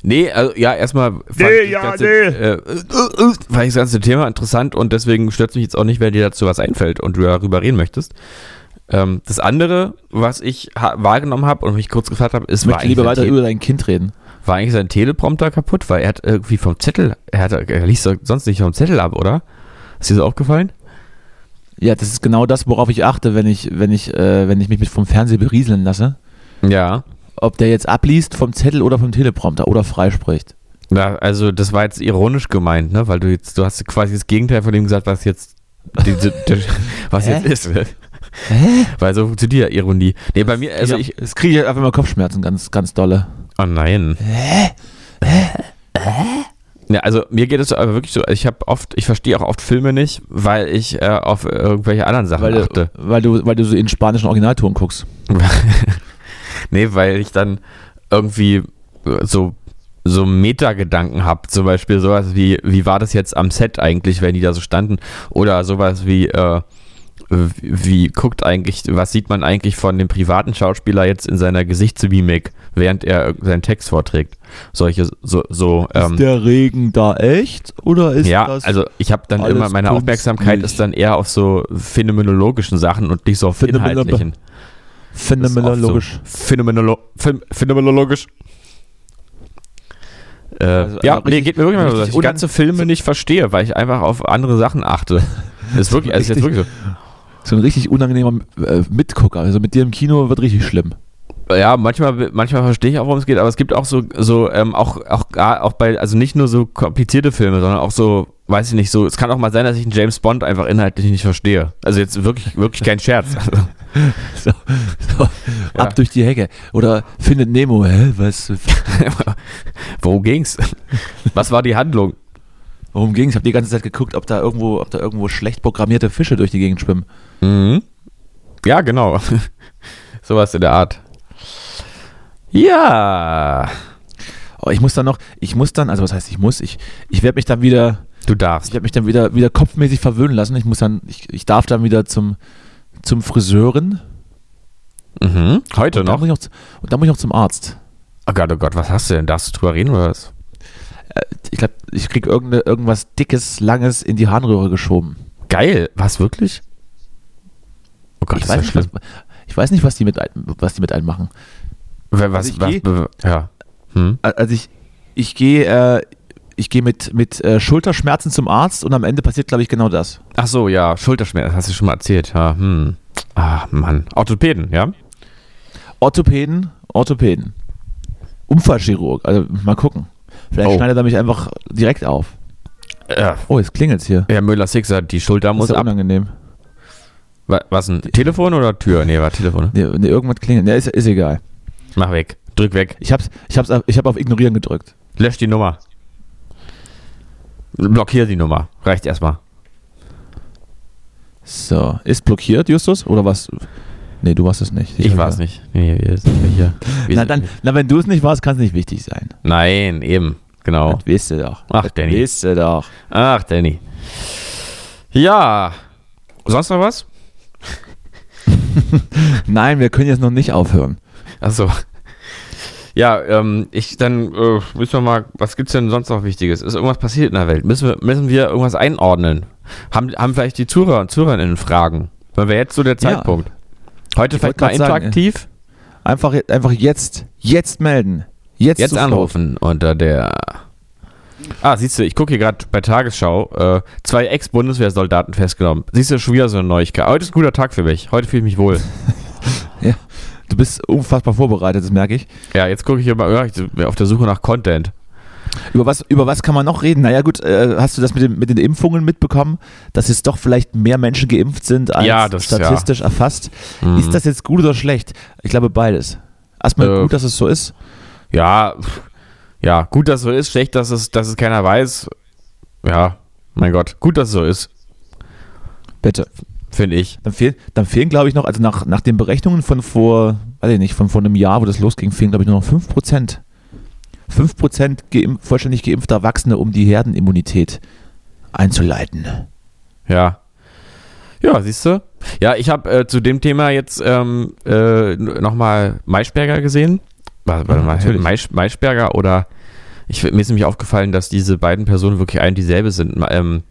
Nee, also ja, erstmal fand Nee, ja, das ganze, nee. äh, fand ich das ganze Thema interessant und deswegen stört es mich jetzt auch nicht, wenn dir dazu was einfällt und du darüber reden möchtest. Ähm, das andere, was ich ha wahrgenommen habe und mich kurz gefragt habe, ist, Ich möchte lieber weiter Te- über dein Kind reden. war eigentlich sein Teleprompter kaputt, weil er hat irgendwie vom Zettel, er, hat, er liest sonst nicht vom Zettel ab, oder? Ist dir so aufgefallen? Ja, das ist genau das, worauf ich achte, wenn ich, wenn ich, äh, wenn ich mich mit vom Fernseher berieseln lasse. Ja. Ob der jetzt abliest vom Zettel oder vom Teleprompter oder freispricht. Ja, also das war jetzt ironisch gemeint, ne? Weil du jetzt, du hast quasi das Gegenteil von dem gesagt, was jetzt diese, der, was jetzt ist. Hä? Weil so funktioniert ja Ironie. Nee, bei mir, also ich, das kriege ich einfach immer Kopfschmerzen, ganz, ganz dolle. Oh nein. Ja, also mir geht es aber wirklich so, ich habe oft, ich verstehe auch oft Filme nicht, weil ich äh, auf irgendwelche anderen Sachen Weil achte. weil, du, weil du so in spanischen Originalton guckst. nee, weil ich dann irgendwie so so Metagedanken habe, zum Beispiel sowas wie, wie war das jetzt am Set eigentlich, wenn die da so standen, oder sowas wie, äh, wie, guckt eigentlich, was sieht man eigentlich von dem privaten Schauspieler jetzt in seiner Gesichtsmimik, während er seinen Text vorträgt. Solche, so, so, ähm, ist der Regen da echt oder ist ja, das also ich habe dann immer, meine Aufmerksamkeit künstlich? ist dann eher auf so phänomenologischen Sachen und nicht so auf Phänomenolo- inhaltlichen. phänomenologisch? So phänomenolo phän- phänomenologisch. Äh, Also, ja, nee, geht mir wirklich mal so, dass ich ganze Filme nicht verstehe, weil ich einfach auf andere Sachen achte. Das ist wirklich, also ist jetzt wirklich So ein richtig unangenehmer äh, Mitgucker. Also mit dir im Kino wird richtig schlimm. so. Ja, manchmal, manchmal verstehe ich auch, worum es geht, aber es gibt auch so, so ähm, auch, auch, auch bei, also nicht nur so komplizierte Filme, sondern auch so, weiß ich nicht, so, es kann auch mal sein, dass ich einen James Bond einfach inhaltlich nicht verstehe. Also jetzt wirklich, wirklich kein Scherz. So, so Ja. ab durch die Hecke. Oder findet Nemo, hä? Was? Worum ging's? Was war die Handlung? Worum ging's? Ich habe die ganze Zeit geguckt, ob da irgendwo, ob da irgendwo schlecht programmierte Fische durch die Gegend schwimmen. Mhm. Ja, genau. Sowas in der Art. Ja. Oh, ich muss dann noch, ich muss dann, also was heißt ich muss, ich, ich werde mich dann wieder, Du ich darfst. werde mich dann wieder, wieder kopfmäßig verwöhnen lassen. Ich muss dann, ich, ich darf dann wieder zum, zum Friseuren. Mhm. Heute und noch? muss ich noch, und dann muss ich noch zum Arzt. Oh Gott, oh Gott, was hast du denn? Darfst du drüber reden oder was? Ich glaube, ich krieg irgende, irgendwas dickes, langes in die Harnröhre geschoben. Geil. Was, wirklich? Oh Gott, ich, das weiß nicht, schlimm. was, ich weiß nicht, was die mit, was die mit einem machen. Was, Also ich was, geh- ja. Hm? Also ich, ich gehe, äh, ich gehe mit, mit äh, Schulterschmerzen zum Arzt und am Ende passiert, glaube ich, genau das. Ach so, ja, Schulterschmerzen, hast du schon mal erzählt. Ja, hm. Ah, Mann. Orthopäden, ja? Orthopäden, Orthopäden. Unfallchirurg, also mal gucken. Vielleicht Oh. schneidet er mich einfach direkt auf. Ja. Oh, jetzt klingelt's hier. Herr Müller-Sixer, die Schulter Das muss ist ja ab. unangenehm. Wa- Was, ein Telefon oder Tür? Nee, war Telefon. ne? Nee, nee, irgendwas klingelt. Nee, ist, ist egal. Mach weg. Drück weg. Ich hab's, ich hab's, auf- ich hab auf Ignorieren gedrückt. Lösch die Nummer. Blockier die Nummer. Reicht erstmal. So, ist blockiert, Justus? Oder was? Nee, du warst es nicht. Ich war es nicht. Nee, wir sind hier. Wir Na, dann, na, wenn du es nicht warst, kann es nicht wichtig sein. Nein, eben. Genau. Das weißt du doch. Ach, das Danny. weißt du doch. Ach, Danny. Ja. Sonst noch was? Nein, wir können jetzt noch nicht aufhören. Achso. Ja, ähm, ich dann äh, müssen wir mal, was gibt's denn sonst noch Wichtiges? Ist irgendwas passiert in der Welt? Müssen wir, müssen wir irgendwas einordnen? Haben, haben vielleicht die Zuhörer und Zuhörerinnen Fragen? Weil wäre jetzt so der Ja. Zeitpunkt. Heute Ich vielleicht mal grad sagen, interaktiv. Einfach, einfach jetzt, jetzt melden. Jetzt, Jetzt anrufen unter der Ah, siehst du, ich gucke hier gerade bei Tagesschau. Äh, zwei Ex-Bundeswehrsoldaten festgenommen. Siehst du, schon wieder so eine Neuigkeit. Heute ist ein guter Tag für mich. Heute fühle ich mich wohl. Ja. Du bist unfassbar vorbereitet, das merke ich. Ja, jetzt gucke ich immer ja, ich bin auf der Suche nach Content. Über was, über was kann man noch reden? Naja, gut, äh, hast du das mit, dem, mit den Impfungen mitbekommen, dass jetzt doch vielleicht mehr Menschen geimpft sind als Ja, das- statistisch erfasst? Mhm. Ist das jetzt gut oder schlecht? Ich glaube beides. Erstmal Äh, gut, dass es so ist. Ja, ja, gut, dass es so ist. Schlecht, dass es, dass es keiner weiß. Ja, mein Gott, gut, dass es so ist, Bitte. finde ich. Dann fehlen, dann fehlen glaube ich noch, also nach, nach den Berechnungen von vor, weiß ich nicht, von vor einem Jahr, wo das losging, fehlen, glaube ich, nur noch 5%. 5% geimpf, vollständig geimpfter Erwachsene, um die Herdenimmunität einzuleiten. Ja. Ja, siehst du? Ja, ich habe äh, zu dem Thema jetzt ähm, äh, nochmal Maischberger gesehen. Warte, warte mal, natürlich. Maisch, Maischberger oder ich, mir ist nämlich aufgefallen, dass diese beiden Personen wirklich ein und dieselbe sind. Ähm,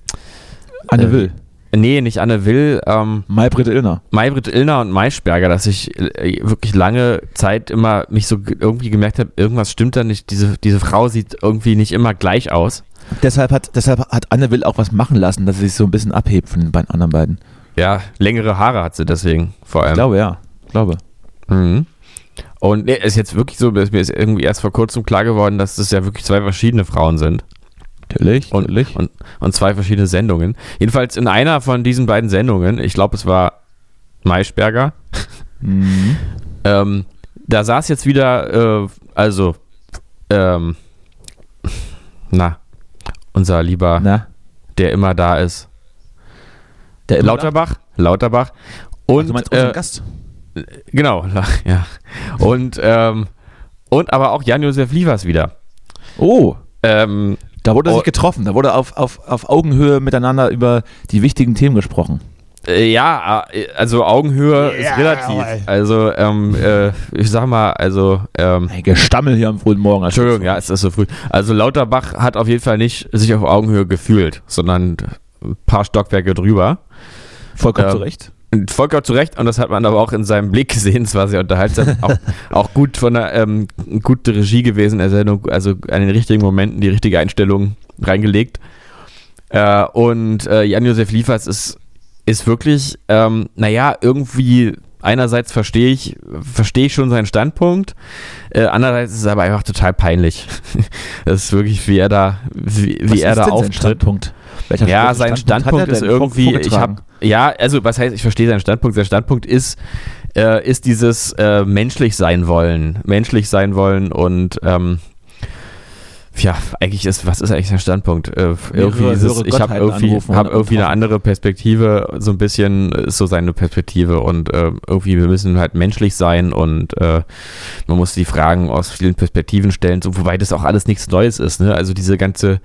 Anne Äh, Will, nee, nicht Anne Will, ähm, Maybrit Illner. Maybrit Illner und Maischberger, dass ich äh, wirklich lange Zeit immer mich so ge- irgendwie gemerkt habe, irgendwas stimmt da nicht. Diese, diese Frau sieht irgendwie nicht immer gleich aus. Deshalb hat, deshalb hat Anne Will auch was machen lassen, dass sie sich so ein bisschen abhebt von den beiden anderen beiden. Ja, längere Haare hat sie deswegen vor allem. Ich glaube, ja. Ich glaube. Mhm. Und nee, ist jetzt wirklich so, mir ist irgendwie erst vor kurzem klar geworden, dass das ja wirklich zwei verschiedene Frauen sind. Natürlich, Und, natürlich. und, und zwei verschiedene Sendungen. Jedenfalls in einer von diesen beiden Sendungen, ich glaube, es war Maischberger, Mhm. ähm, da saß jetzt wieder, äh, also, ähm, na, unser lieber, Na, der immer da ist. der immer Lauterbach? Lauterbach. da? Und, du meinst äh, Gast? Genau, ja. Und, ähm, und aber auch Jan-Josef Liefers wieder. Oh, Ähm, da wurde Oh. sich getroffen. Da wurde auf, auf, auf Augenhöhe miteinander über die wichtigen Themen gesprochen. Äh, ja, äh, also Augenhöhe ist relativ. Also, ähm, äh, ich sag mal, also, ähm, Ein Gestammel hier am frühen Morgen. Entschuldigung, ja, es ist so früh. Also Lauterbach hat auf jeden Fall nicht sich auf Augenhöhe gefühlt, sondern ein paar Stockwerke drüber. Vollkommen Ähm, zu Recht. Vollkommen zu Recht, und das hat man aber auch in seinem Blick gesehen, es war sehr unterhaltsam, auch, auch gut von der ähm, gute Regie gewesen also an den richtigen Momenten die richtige Einstellung reingelegt. Äh, und äh, Jan-Josef Liefers ist, ist wirklich, ähm, naja, irgendwie einerseits verstehe ich, verstehe ich schon seinen Standpunkt, äh, andererseits ist es aber einfach total peinlich. das ist wirklich, wie er da, wie, wie er ist da auftritt. Standpunkt? Welcher Ja, sein Standpunkt er ist irgendwie, ich habe, ja, also was heißt, ich verstehe seinen Standpunkt. Sein Standpunkt ist, äh, ist dieses äh, menschlich sein wollen, menschlich sein wollen und ähm, ja, eigentlich ist, was ist eigentlich sein Standpunkt? Äh, irgendwie Mehrere dieses, höhere ich habe irgendwie, hab irgendwie eine andere Perspektive, so ein bisschen ist so seine Perspektive und äh, irgendwie, wir müssen halt menschlich sein und äh, man muss die Fragen aus vielen Perspektiven stellen, so, wobei das auch alles nichts Neues ist, ne? Also diese ganze,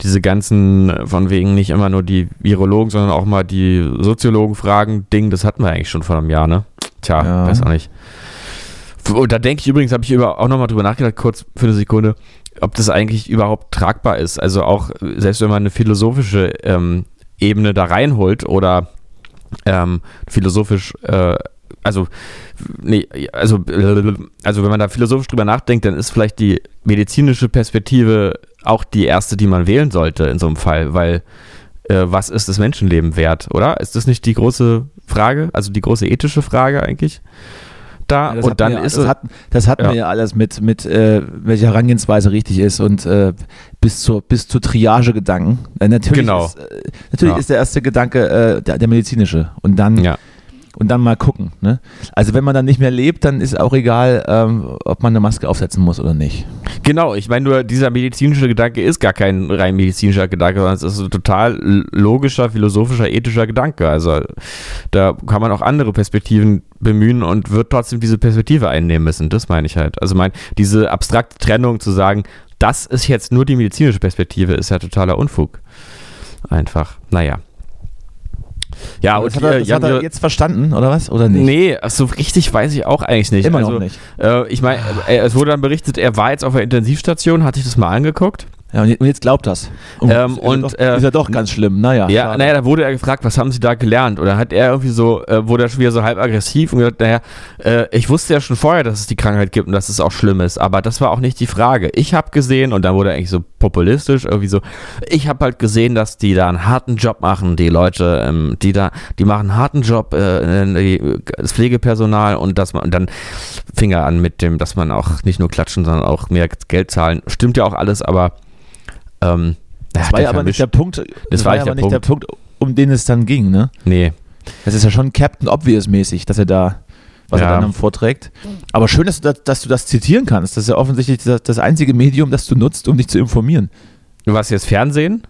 diese ganzen, äh, von wegen nicht immer nur die Virologen, sondern auch mal die Soziologen fragen, Ding, das hatten wir eigentlich schon vor einem Jahr, ne? Tja, Ja. weiß auch nicht. Und da denke ich übrigens, habe ich über, auch nochmal drüber nachgedacht, kurz für eine Sekunde, ob das eigentlich überhaupt tragbar ist. Also auch, selbst wenn man eine philosophische ähm, Ebene da reinholt oder ähm, philosophisch, äh, also, nee, also, also wenn man da philosophisch drüber nachdenkt, dann ist vielleicht die medizinische Perspektive auch die erste, die man wählen sollte in so einem Fall, weil äh, was ist das Menschenleben wert, oder? Ist das nicht die große Frage, also die große ethische Frage eigentlich? Da Ja, das und dann wir, ist das hatten, das hatten Ja. wir ja alles mit, mit äh, welche Herangehensweise richtig ist und äh, bis zur bis zur Triage-Gedanken. Äh, natürlich Genau. ist, äh, natürlich ist der erste Gedanke äh, der, der medizinische und dann. Und dann mal gucken. Ne? Also wenn man dann nicht mehr lebt, dann ist auch egal, ähm, ob man eine Maske aufsetzen muss oder nicht. Genau, ich meine nur, dieser medizinische Gedanke ist gar kein rein medizinischer Gedanke, sondern es ist ein total logischer, philosophischer, ethischer Gedanke. Also da kann man auch andere Perspektiven bemühen und wird trotzdem diese Perspektive einnehmen müssen. Das meine ich halt. Also mein, diese abstrakte Trennung zu sagen, das ist jetzt nur die medizinische Perspektive, ist ja totaler Unfug. Einfach, naja. Ja, das und hat er, das hat er jetzt verstanden, oder was? Oder nicht? Nee, so richtig weiß ich auch eigentlich nicht. Immer also, noch nicht. Äh, ich meine, äh, es wurde dann berichtet, er war jetzt auf der Intensivstation, hat sich das mal angeguckt. Ja, und je- und jetzt glaubt das. Oh, Ähm, ist, ja und, doch, äh, ist ja doch ganz schlimm. Naja. Ja, schade. naja, da wurde er gefragt, was haben Sie da gelernt? Oder hat er irgendwie so, äh, wurde er schon wieder so halb aggressiv und gesagt, naja, äh, ich wusste ja schon vorher, dass es die Krankheit gibt und dass es auch schlimm ist, aber das war auch nicht die Frage. Ich habe gesehen, und dann wurde er eigentlich so populistisch, irgendwie so, ich habe halt gesehen, dass die da einen harten Job machen, die Leute, ähm, die da, die machen einen harten Job, äh, die, das Pflegepersonal und dass man, und dann fing er an mit dem, dass man auch nicht nur klatschen, sondern auch mehr Geld zahlen. Stimmt ja auch alles, aber ähm, das war ja aber nicht der Punkt. Das, war war ja aber nicht der Punkt, um den es dann ging, ne? Nee. Das ist ja schon Captain Obvious mäßig, dass er da, was Ja. er dann vorträgt. Aber schön, dass du das, dass du das zitieren kannst. Das ist ja offensichtlich das, das einzige Medium, das du nutzt, um dich zu informieren. Du warst jetzt Fernsehen?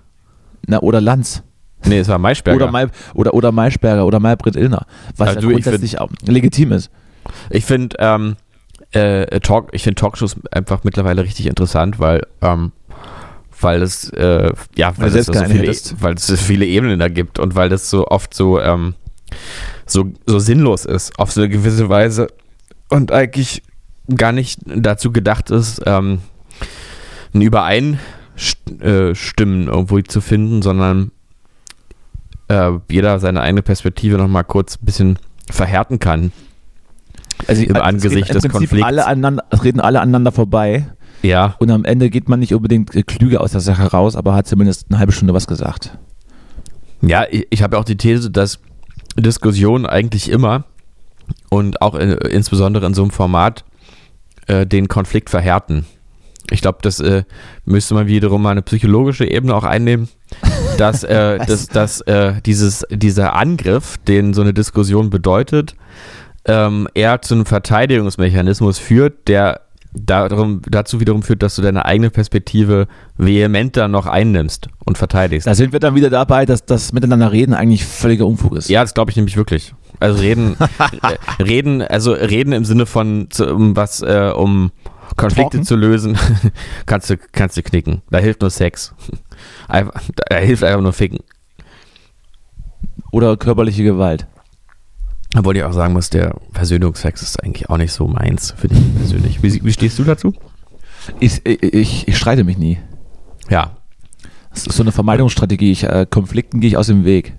Na, oder Lanz. Nee, es war Maischberger. Oder, Mai, oder, oder Maischberger oder Maybrit Illner. Was Ja, ja, du, grundsätzlich auch legitim ist. ich finde ähm, äh, Talk, ich finde Talkshows einfach mittlerweile richtig interessant, weil ähm, weil es äh, ja weil du es so viele, hättest. weil es so viele Ebenen da gibt und weil das so oft so ähm, so so sinnlos ist auf so eine gewisse Weise und eigentlich gar nicht dazu gedacht ist ähm, ein Übereinstimmen irgendwo zu finden, sondern äh, jeder seine eigene Perspektive noch mal kurz ein bisschen verhärten kann. Also Im es Angesicht des Konflikts. Alle aneinander, es reden alle aneinander vorbei Ja, und am Ende geht man nicht unbedingt äh, klüger aus der Sache raus, aber hat zumindest eine halbe Stunde was gesagt. Ja, ich, ich habe auch die These, dass Diskussionen eigentlich immer und auch äh, insbesondere in so einem Format äh, den Konflikt verhärten. Ich glaube, das äh, müsste man wiederum mal eine psychologische Ebene auch einnehmen, dass, äh, dass, dass äh, dieses, dieser Angriff, den so eine Diskussion bedeutet, ähm, eher zu einem Verteidigungsmechanismus führt, der darum, dazu wiederum führt, dass du deine eigene Perspektive vehementer noch einnimmst und verteidigst. Da sind wir dann wieder dabei, dass das Miteinander reden eigentlich völliger Unfug ist. Ja, das glaube ich nämlich wirklich. Also reden, äh, reden, also reden im Sinne von um was, äh, um Konflikte Talken? zu lösen, kannst du, kannst du knicken. Da hilft nur Sex. Einfach, da hilft einfach nur Ficken. Oder körperliche Gewalt. Obwohl ich auch sagen muss, der Versöhnungsex ist eigentlich auch nicht so meins für dich persönlich. Wie, wie stehst du dazu? Ich, ich, ich streite mich nie. Ja. Das ist so eine Vermeidungsstrategie. Ich, äh, Konflikten gehe ich aus dem Weg.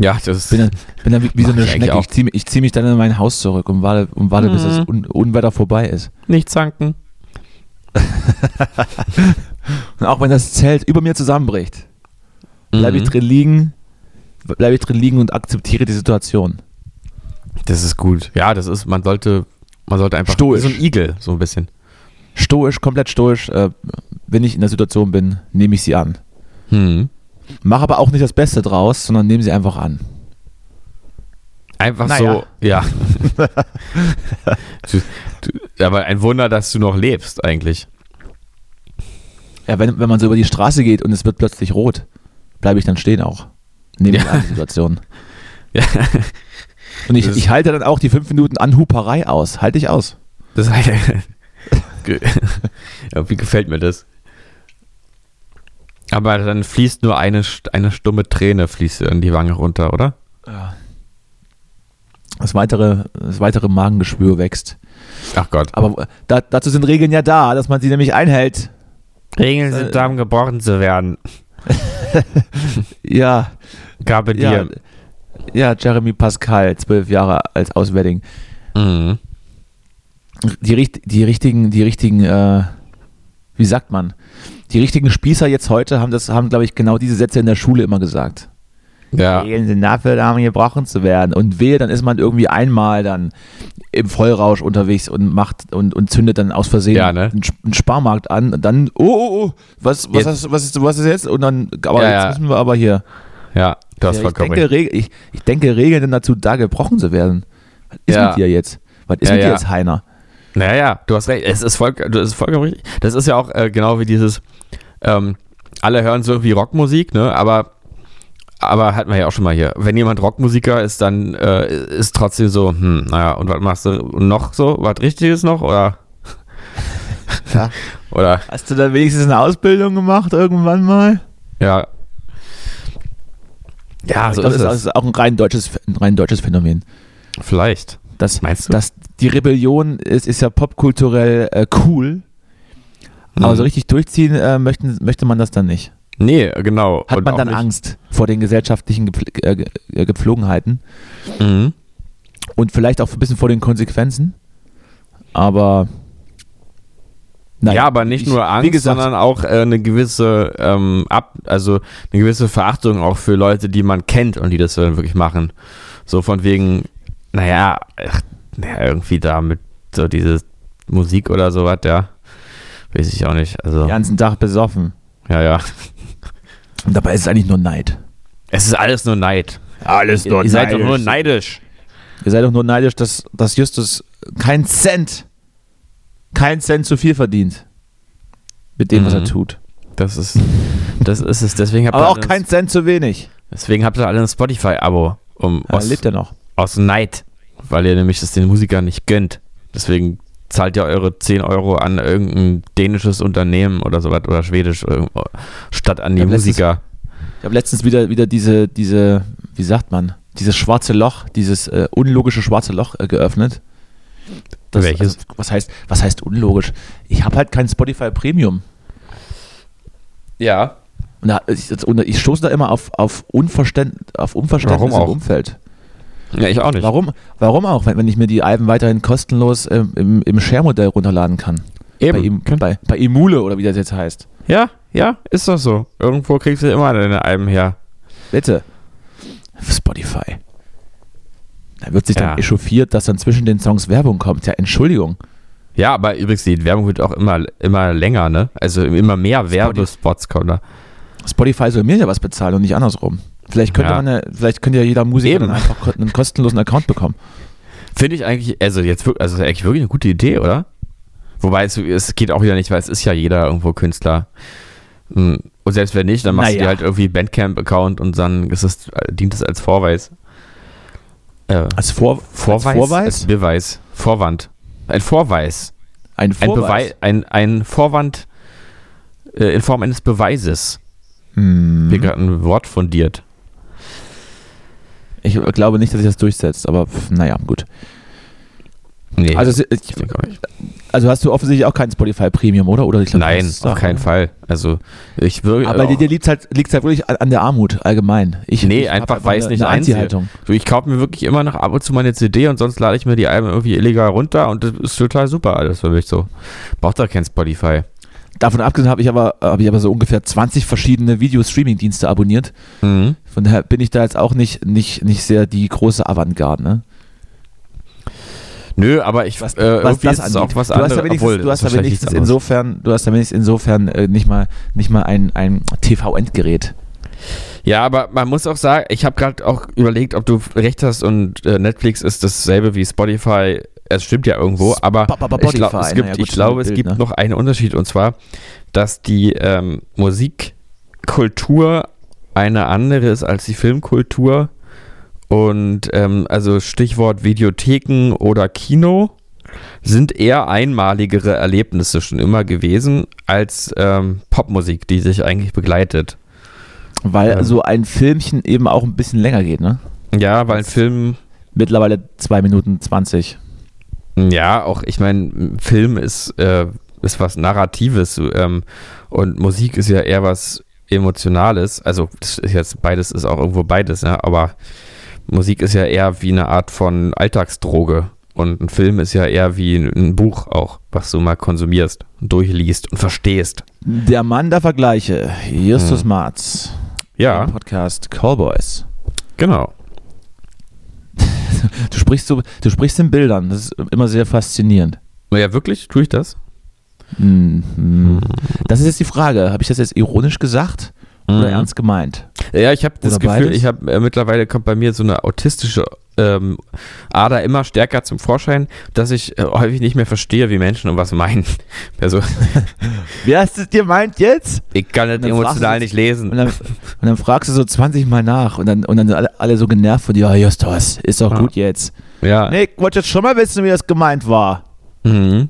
Ja, das Bin dann, bin dann wie, wie so eine ich Schnecke. auch. Ich ziehe ich zieh mich dann in mein Haus zurück und warte, und warte bis das Mhm. Un Unwetter vorbei ist. nicht zanken. Und auch wenn das Zelt über mir zusammenbricht, bleibe ich Mhm. drin liegen, bleibe ich drin liegen und akzeptiere die Situation. Das ist gut. Ja, das ist, man sollte, man sollte einfach Stoisch. so ein Igel, so ein bisschen. Stoisch, komplett stoisch. Äh, wenn ich in der Situation bin, nehme ich sie an. Hm. Mach aber auch nicht das Beste draus, sondern nehme sie einfach an. Einfach Naja. so, ja. du, du, aber ein Wunder, dass du noch lebst, eigentlich. Ja, wenn, wenn man so über die Straße geht und es wird plötzlich rot, bleibe ich dann stehen auch. Nehme ich Ja. an die Situation. Ja, Und ich, ich halte dann auch die fünf Minuten Anhuperei aus. Halte ich aus. das Irgendwie gefällt mir das. Aber dann fließt nur eine, eine stumme Träne fließt in die Wange runter, oder? Das weitere, das weitere Magengeschwür wächst. Ach Gott. Aber da, dazu sind Regeln ja da, dass man sie nämlich einhält. Regeln Äh, sind da, um gebrochen zu werden. Ja, Gabe ja, dir. ja, Jeremy Pascal, zwölf Jahre als Auswärtigen. Mhm. Die, die richtigen, die richtigen, äh, wie sagt man? Die richtigen Spießer jetzt heute haben das, haben, glaube ich, genau diese Sätze in der Schule immer gesagt. Ja. Regeln sind dafür, da, um gebrochen zu werden. Und wehe, dann ist man irgendwie einmal dann im Vollrausch unterwegs und macht und, und zündet dann aus Versehen Ja, ne? einen, Sp- einen Sparmarkt an. Und dann, oh, oh, oh, was, was, Jetzt- hast, was, ist, was ist jetzt? Und dann, aber Ja, jetzt ja. müssen wir aber hier. Ja, du hast Ja, ich, denke, ich, ich denke, Regeln sind dazu da, gebrochen zu werden. Was ist Ja. mit dir jetzt? Was ist Ja, mit dir jetzt, Heiner? Naja, du hast recht. Es ist, voll, du- es ist vollkommen richtig. Das ist ja auch äh, genau wie dieses, ähm, alle hören so irgendwie Rockmusik, ne? Aber, aber hatten wir ja auch schon mal hier. Wenn jemand Rockmusiker ist, dann äh, ist trotzdem so, hm, naja, und was machst du noch so? Was Richtiges noch? Oder? Ja. Oder, Hast du da wenigstens eine Ausbildung gemacht irgendwann mal? ja. Ja, ich so glaube, ist das ist auch ein rein deutsches, ein rein deutsches Phänomen. Vielleicht. Das, Meinst du? Das, die Rebellion ist, ist ja popkulturell äh, cool, Aber Mhm. so richtig durchziehen äh, möchten, möchte man das dann nicht. Nee, genau. Hat Und man dann nicht- Angst vor den gesellschaftlichen Gepfl äh, äh, Gepflogenheiten Mhm. und vielleicht auch ein bisschen vor den Konsequenzen. Aber naja, ja, aber nicht ich- nur Angst, gesagt, sondern auch äh, eine gewisse ähm, ab, also eine gewisse Verachtung auch für Leute, die man kennt und die das dann wirklich machen. So von wegen, naja, ach, naja irgendwie da mit so diese Musik oder sowas, ja. Weiß ich auch nicht. Also, den ganzen Tag besoffen. ja, ja. Und dabei ist es eigentlich nur Neid. Es ist alles nur Neid. Alles Ihr, ihr seid doch nur neidisch. Ihr seid doch nur neidisch, dass, dass Justus keinen Cent, keinen Cent zu viel verdient. Mit dem, was er Mhm. tut. Das ist, das ist es. Deswegen habt, Aber auch keinen Cent zu wenig. deswegen habt ihr alle ein Spotify-Abo. Um, Ja, aus, lebt er noch. aus Neid. Weil ihr nämlich das den Musikern nicht gönnt. Deswegen zahlt ihr eure 10 Euro an irgendein dänisches Unternehmen oder sowas oder schwedisch irgendwo, statt an die letztens- Musiker. Ich habe letztens wieder, wieder diese, diese, wie sagt man, dieses schwarze Loch, dieses äh, unlogische schwarze Loch äh, geöffnet. Welches? Also, was, heißt, was heißt unlogisch? Ich habe halt kein Spotify Premium. Ja. Und, da, ich, ich stoße da immer auf, auf, Unverständ, auf Unverständnis Warum im auch? Umfeld. Ja, ich auch nicht. Warum, warum auch, wenn, wenn ich mir die Alben weiterhin kostenlos ähm, im, im Share-Modell runterladen kann? Bei, Eben. Könnt- bei, bei Emule oder wie das jetzt heißt. ja, ja, ist doch so. Irgendwo kriegst du immer deine Alben her. Bitte. Spotify. Da wird sich Ja. dann echauffiert, dass dann zwischen den Songs Werbung kommt. Ja, Entschuldigung. Ja, aber übrigens, die Werbung wird auch immer, immer länger, ne? Also immer mehr Werbespots kommen da. Spotify soll mir ja was bezahlen und nicht andersrum. Vielleicht könnte Ja. man ja, vielleicht könnte ja jeder Musiker Eben. dann einfach einen kostenlosen Account bekommen. Finde ich eigentlich, also jetzt wirklich, also eigentlich wirklich eine gute Idee, oder? Wobei es, es geht auch wieder nicht, weil es ist ja jeder irgendwo Künstler. Hm, Und selbst wenn nicht, dann machst du dir Naja. halt irgendwie Bandcamp-Account und dann ist es, dient es als Vorweis. Äh, Als, Vor Vorweis? Als Vorweis? Als Beweis. Vorwand. Ein Vorweis. ein Ein, Vorweis. Beweis, ein, ein Vorwand äh, in Form eines Beweises. Hm. Hier gerade ein Wort fundiert. Ich glaube nicht, dass sich das durchsetzt, aber naja, gut. Nee, Also, ich ich, also hast du offensichtlich auch kein Spotify Premium, oder? oder ich glaub, Nein, auf keinen? Fall. Also ich würde. Aber dir, dir liegt halt, liegt halt wirklich an der Armut allgemein. Ich, Nee, ich einfach, weil eine, nicht eine. Du, ich kaufe mir wirklich immer noch ab und zu meine CD und sonst lade ich mir die Alben irgendwie illegal runter und das ist total super alles für mich so. Braucht da kein Spotify. Davon abgesehen habe ich aber habe ich aber so ungefähr 20 verschiedene Video-Streaming-Dienste abonniert. Mhm. Von daher bin ich da jetzt auch nicht, nicht, nicht sehr die große Avantgarde. Ne? Nö, aber ich Was, äh, was das ist es auch was du hast anderes. ja wenigstens, obwohl, du hast ja wahrscheinlich wenigstens insofern, du hast ja wenigstens insofern äh, nicht mal, nicht mal ein, ein TV-Endgerät. Ja, aber man muss auch sagen, ich habe gerade auch überlegt, ob du recht hast und äh, Netflix ist dasselbe wie Spotify. Es stimmt ja irgendwo, aber Spotify, ich, glaub, es gibt, naja, gut, ich glaube, es Bild, gibt ne? noch einen Unterschied und zwar, dass die ähm, Musikkultur eine andere ist als die Filmkultur. Und ähm, also Stichwort Videotheken oder Kino sind eher einmaligere Erlebnisse schon immer gewesen als ähm, Popmusik, die sich eigentlich begleitet. Weil Ja. so ein Filmchen eben auch ein bisschen länger geht, ne? Ja, weil ein Film Mittlerweile 2 Minuten 20. Ja, auch ich meine, Film ist, äh, ist was Narratives ähm, und Musik ist ja eher was Emotionales. Also das ist jetzt beides ist auch irgendwo beides, ja, aber Musik ist ja eher wie eine Art von Alltagsdroge und ein Film ist ja eher wie ein, Buch auch, was du mal konsumierst, und durchliest und verstehst. Der Mann der Vergleiche, Justus Hm. Marz. Ja, Podcast Callboys. genau. Du sprichst, so, du sprichst in Bildern, das ist immer sehr faszinierend. Ja, wirklich? Tue ich das? Mhm. Das ist jetzt die Frage, habe ich das jetzt ironisch gesagt oder Mhm. ernst gemeint? Ja, ich habe das Oder Gefühl, beides? ich habe äh, mittlerweile kommt bei mir so eine autistische ähm, Ader immer stärker zum Vorschein, dass ich äh, häufig nicht mehr verstehe, wie Menschen und was meinen. Also Wie hast du es dir meint jetzt? ich kann das Und emotional nicht Und lesen. dann, und dann fragst du so 20 Mal nach und dann, und dann sind alle, alle so genervt von dir, ja, Justus, ist doch Ja. gut jetzt. Ja. Nee, ich wollte jetzt schon mal wissen, wie das gemeint war. Mhm.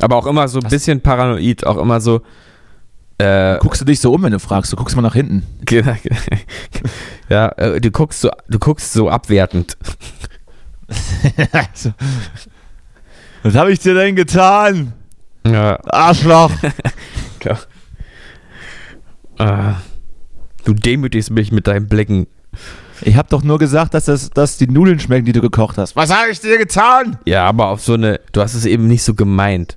Aber auch immer so ein bisschen paranoid, auch immer so. Äh, Guckst du dich so um, wenn du fragst, du guckst mal nach hinten. ja, äh, du guckst so, du guckst so abwertend. so. Was habe ich dir denn getan? Ja, Arschloch! klar. Ah, du demütigst mich mit deinen Blicken. Ich habe doch nur gesagt, dass, das, dass die Nudeln schmecken, die du gekocht hast. Was habe ich dir getan? Ja, aber auf so eine. Du hast es eben nicht so gemeint.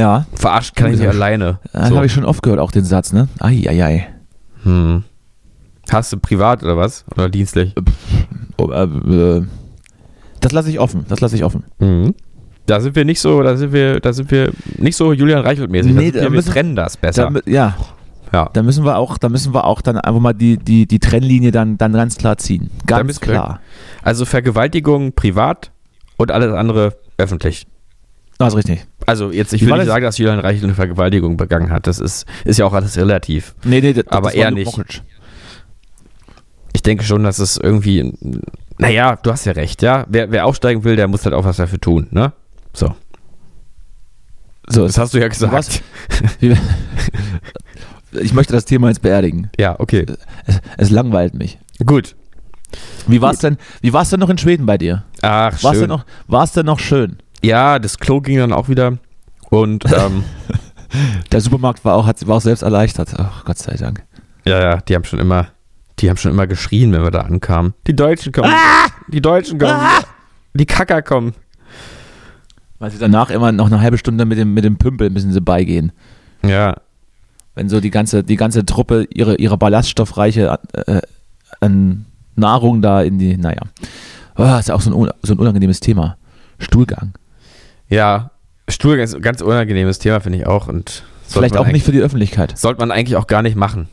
Ja, Verarscht kann ich nicht alleine. das So. habe ich schon oft gehört, auch den Satz, ne? Eieiei. Hm. Hast du privat oder was? Oder dienstlich? Oh, äh, äh, das lasse ich offen, das lasse ich offen. Mhm. Da sind wir nicht so, da sind wir, da sind wir nicht so Julian Reichelt-mäßig. Nee, da wir, wir trennen das besser. Da, ja, ja. da müssen wir auch, da müssen wir auch dann einfach mal die, die, die Trennlinie dann, dann ganz klar ziehen. Ganz müssen wir- klar. Also Vergewaltigung privat und alles andere öffentlich. Das ist richtig. Also jetzt, ich Wie will war nicht das? sagen, dass Julian Reichelt eine Vergewaltigung begangen hat. Das ist, ist ja auch alles relativ. Nee, nee, das, Aber das er war Luke nicht. Mockridge. Ich denke schon, dass es irgendwie. Naja, du hast ja recht, ja. Wer, wer aufsteigen will, der muss halt auch was dafür tun, ne? So. So, Das hast du ja gesagt. Was? Ich möchte das Thema jetzt beerdigen. Ja, okay. Es, es langweilt mich. Gut. Wie war es denn, wie war's denn noch in Schweden bei dir? Ach, War es schön. denn, noch- war's denn noch schön? Ja, das Klo ging dann auch wieder. Und ähm, Der Supermarkt war auch, hat, war auch selbst erleichtert. Ach, Gott sei Dank. ja, ja, die haben schon immer, die haben schon immer geschrien, wenn wir da ankamen. Die Deutschen kommen. Die Deutschen kommen. Die Kacker kommen. Weil sie danach immer noch eine halbe Stunde mit dem, mit dem Pümpel müssen sie beigehen. Ja, Wenn so die ganze, die ganze Truppe ihre, ihre ballaststoffreiche äh, an Nahrung da in die, naja. Oh, ist ja auch so ein, so ein unangenehmes Thema. Stuhlgang. Ja. Stuhlgang ist ein ganz unangenehmes Thema, finde ich auch. Und Vielleicht auch nicht für die Öffentlichkeit. Sollte man eigentlich auch gar nicht machen.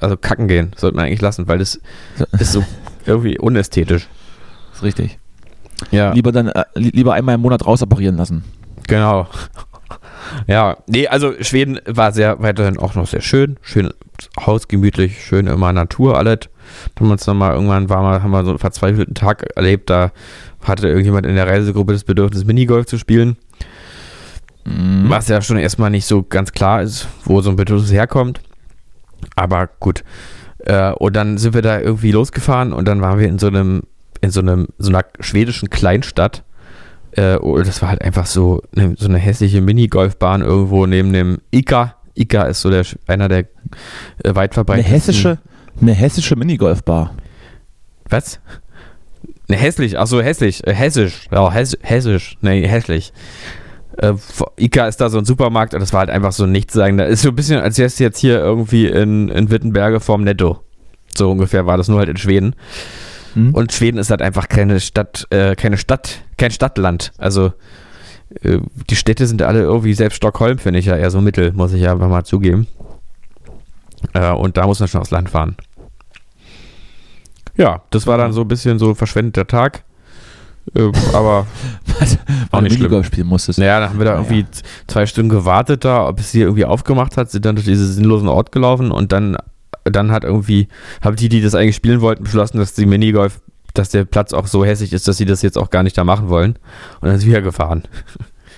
Also kacken gehen, sollte man eigentlich lassen, weil das ist so irgendwie unästhetisch. ist richtig. Ja, Lieber dann, äh, li- lieber einmal im Monat rausoperieren lassen. genau. Ja, nee, also Schweden war sehr weiterhin auch noch sehr schön. Schön hausgemütlich, schön immer Natur, alles. Haben wir uns dann mal irgendwann war mal, haben wir so einen verzweifelten Tag erlebt, da hatte irgendjemand in der Reisegruppe das Bedürfnis, Minigolf zu spielen. Mhm. Was ja schon erstmal nicht so ganz klar ist, wo so ein Bedürfnis herkommt. Aber gut. Äh, und dann sind wir da irgendwie losgefahren und dann waren wir in so einem, in so einem, so einer schwedischen Kleinstadt. Äh, und das war halt einfach so, ne, so eine hässliche Minigolfbahn irgendwo neben dem Ika. Ika ist so der, einer der äh, weit Eine verbreiteten. hessische, eine hessische Minigolfbar. Was? Ne, hässlich, ach so, hässlich, äh, hessisch, ja, hess, hessisch, nee, hässlich. Äh, Ika ist da so ein Supermarkt und das war halt einfach so nichts sagen. Da ist so ein bisschen, als wärst du jetzt hier irgendwie in, in Wittenberge vorm Netto. So ungefähr war das nur halt in Schweden. Hm? Und Schweden ist halt einfach keine Stadt, äh, keine Stadt, kein Stadtland. Also äh, die Städte sind alle irgendwie, selbst Stockholm finde ich ja eher so mittel, muss ich ja einfach mal zugeben. Äh, und da muss man schon aufs Land fahren. Ja, das war dann so ein bisschen so verschwendeter Tag. Äh, aber Was? Auch nicht Minigolf spielen musstest. naja, dann haben wir da irgendwie z- zwei Stunden gewartet da, ob es sie irgendwie aufgemacht hat, sind dann durch diesen sinnlosen Ort gelaufen und dann, dann hat irgendwie, haben die, die das eigentlich spielen wollten, beschlossen, dass die Minigolf, dass der Platz auch so hässlich ist, dass sie das jetzt auch gar nicht da machen wollen. Und dann sind wir gefahren.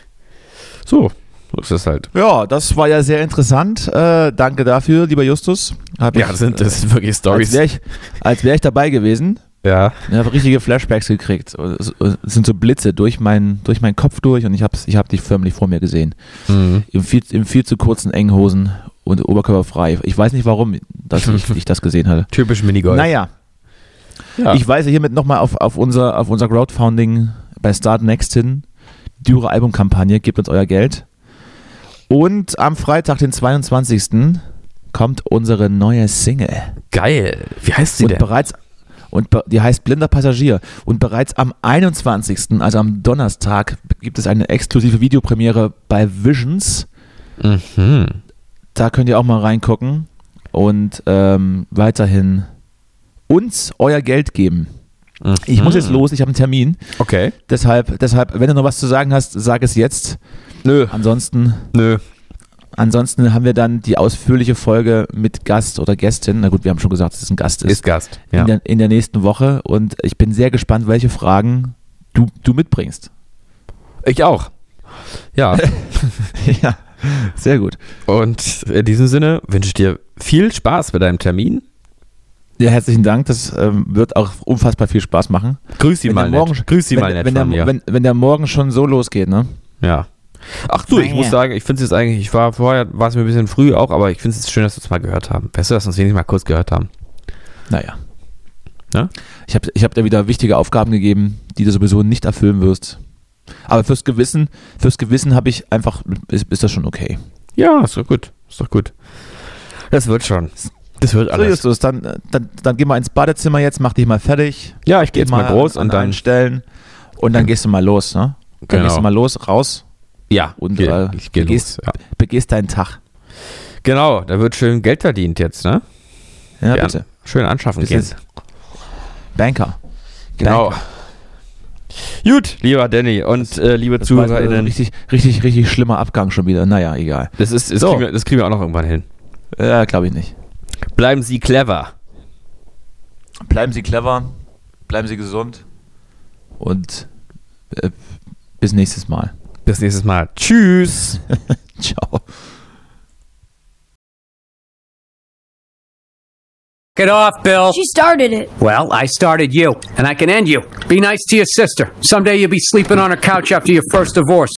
so, so ist das halt. Ja, das war ja sehr interessant. Äh, danke dafür, lieber Justus. Hab Ja, ich, das sind, das sind wirklich als Stories. wäre ich, als wär ich dabei gewesen. Ja, Ich habe richtige Flashbacks gekriegt. Es sind so Blitze durch, mein, durch meinen Kopf durch und ich habe ich hab dich förmlich vor mir gesehen. mhm. Im viel, im viel zu kurzen engen Hosen und oberkörperfrei. Ich weiß nicht warum, dass ich, ich das gesehen hatte. typisch Minigolf. Naja, ja. ich weise hiermit nochmal auf, auf, unser, auf unser Crowdfunding bei Start Next hin. Dürre Albumkampagne, gebt uns euer Geld. Und am Freitag, den 22. kommt unsere neue Single. geil. Wie heißt sie und denn? bereits und die heißt Blinder Passagier und bereits am 21., also am Donnerstag, gibt es eine exklusive Videopremiere bei Visions. Mhm. Da könnt ihr auch mal reingucken und ähm, weiterhin uns euer Geld geben. Ich muss jetzt Mhm. los, ich habe einen Termin. Okay. Deshalb, deshalb, wenn du noch was zu sagen hast, sag es jetzt. Nö, Ansonsten, nö. ansonsten haben wir dann die ausführliche Folge mit Gast oder Gästin. Na gut, wir haben schon gesagt, dass es ein Gast ist. Ist Gast. Ja. in, der, in der nächsten Woche und ich bin sehr gespannt, welche Fragen du, du mitbringst. Ich auch. Ja. ja, sehr gut. Und in diesem Sinne wünsche ich dir viel Spaß bei deinem Termin Ja, herzlichen Dank. Das ähm, wird auch unfassbar viel Spaß machen. Grüß sie Wenn mal der morgen, nett. Grüß sie wenn, mal nett wenn, von der, mir. wenn, wenn der morgen schon so losgeht, ne? Ja. Ach du, ich muss sagen, ich finde es jetzt eigentlich, ich war vorher, war es mir ein bisschen früh auch, aber ich finde es jetzt schön, dass wir es mal gehört haben. Besser, dass wir uns wenigstens mal kurz gehört haben. Naja. Ja? Ich habe ich hab dir wieder wichtige Aufgaben gegeben, die du sowieso nicht erfüllen wirst. Aber fürs Gewissen, fürs Gewissen habe ich einfach, ist, ist das schon okay. Ja, ist doch gut. Ist doch gut. Das wird schon. Das wird So, alles. Justus, dann, äh, dann, dann geh mal ins Badezimmer jetzt, mach dich mal fertig. ja, ich gehe jetzt mal groß an, und an allen dann. Stellen und dann gehst du mal los, ne? Dann Genau. gehst du mal los, raus Ja, und geh, äh, ich gehe begehst, los. Ja. begehst deinen Tag. Genau, da wird schön Geld verdient jetzt, ne? Ja, Ja, bitte. Schön anschaffen Bis gehen. Banker. Genau. Banker. Gut, lieber Danny und äh, liebe Das äh, ZuhörerInnen. richtig, richtig, richtig schlimmer Abgang schon wieder. Naja, egal. Das, ist, das, So. kriegen wir, das kriegen wir auch noch irgendwann hin. Ja, glaube ich nicht. Bleiben Sie clever. Bleiben Sie clever, bleiben Sie gesund und äh, bis nächstes Mal. Bis nächstes Mal. Tschüss. Ciao. Get off, Bill. She started it. Well, I started you, and I can end you. Be nice to your sister. Someday you'll be sleeping on her couch after your first divorce.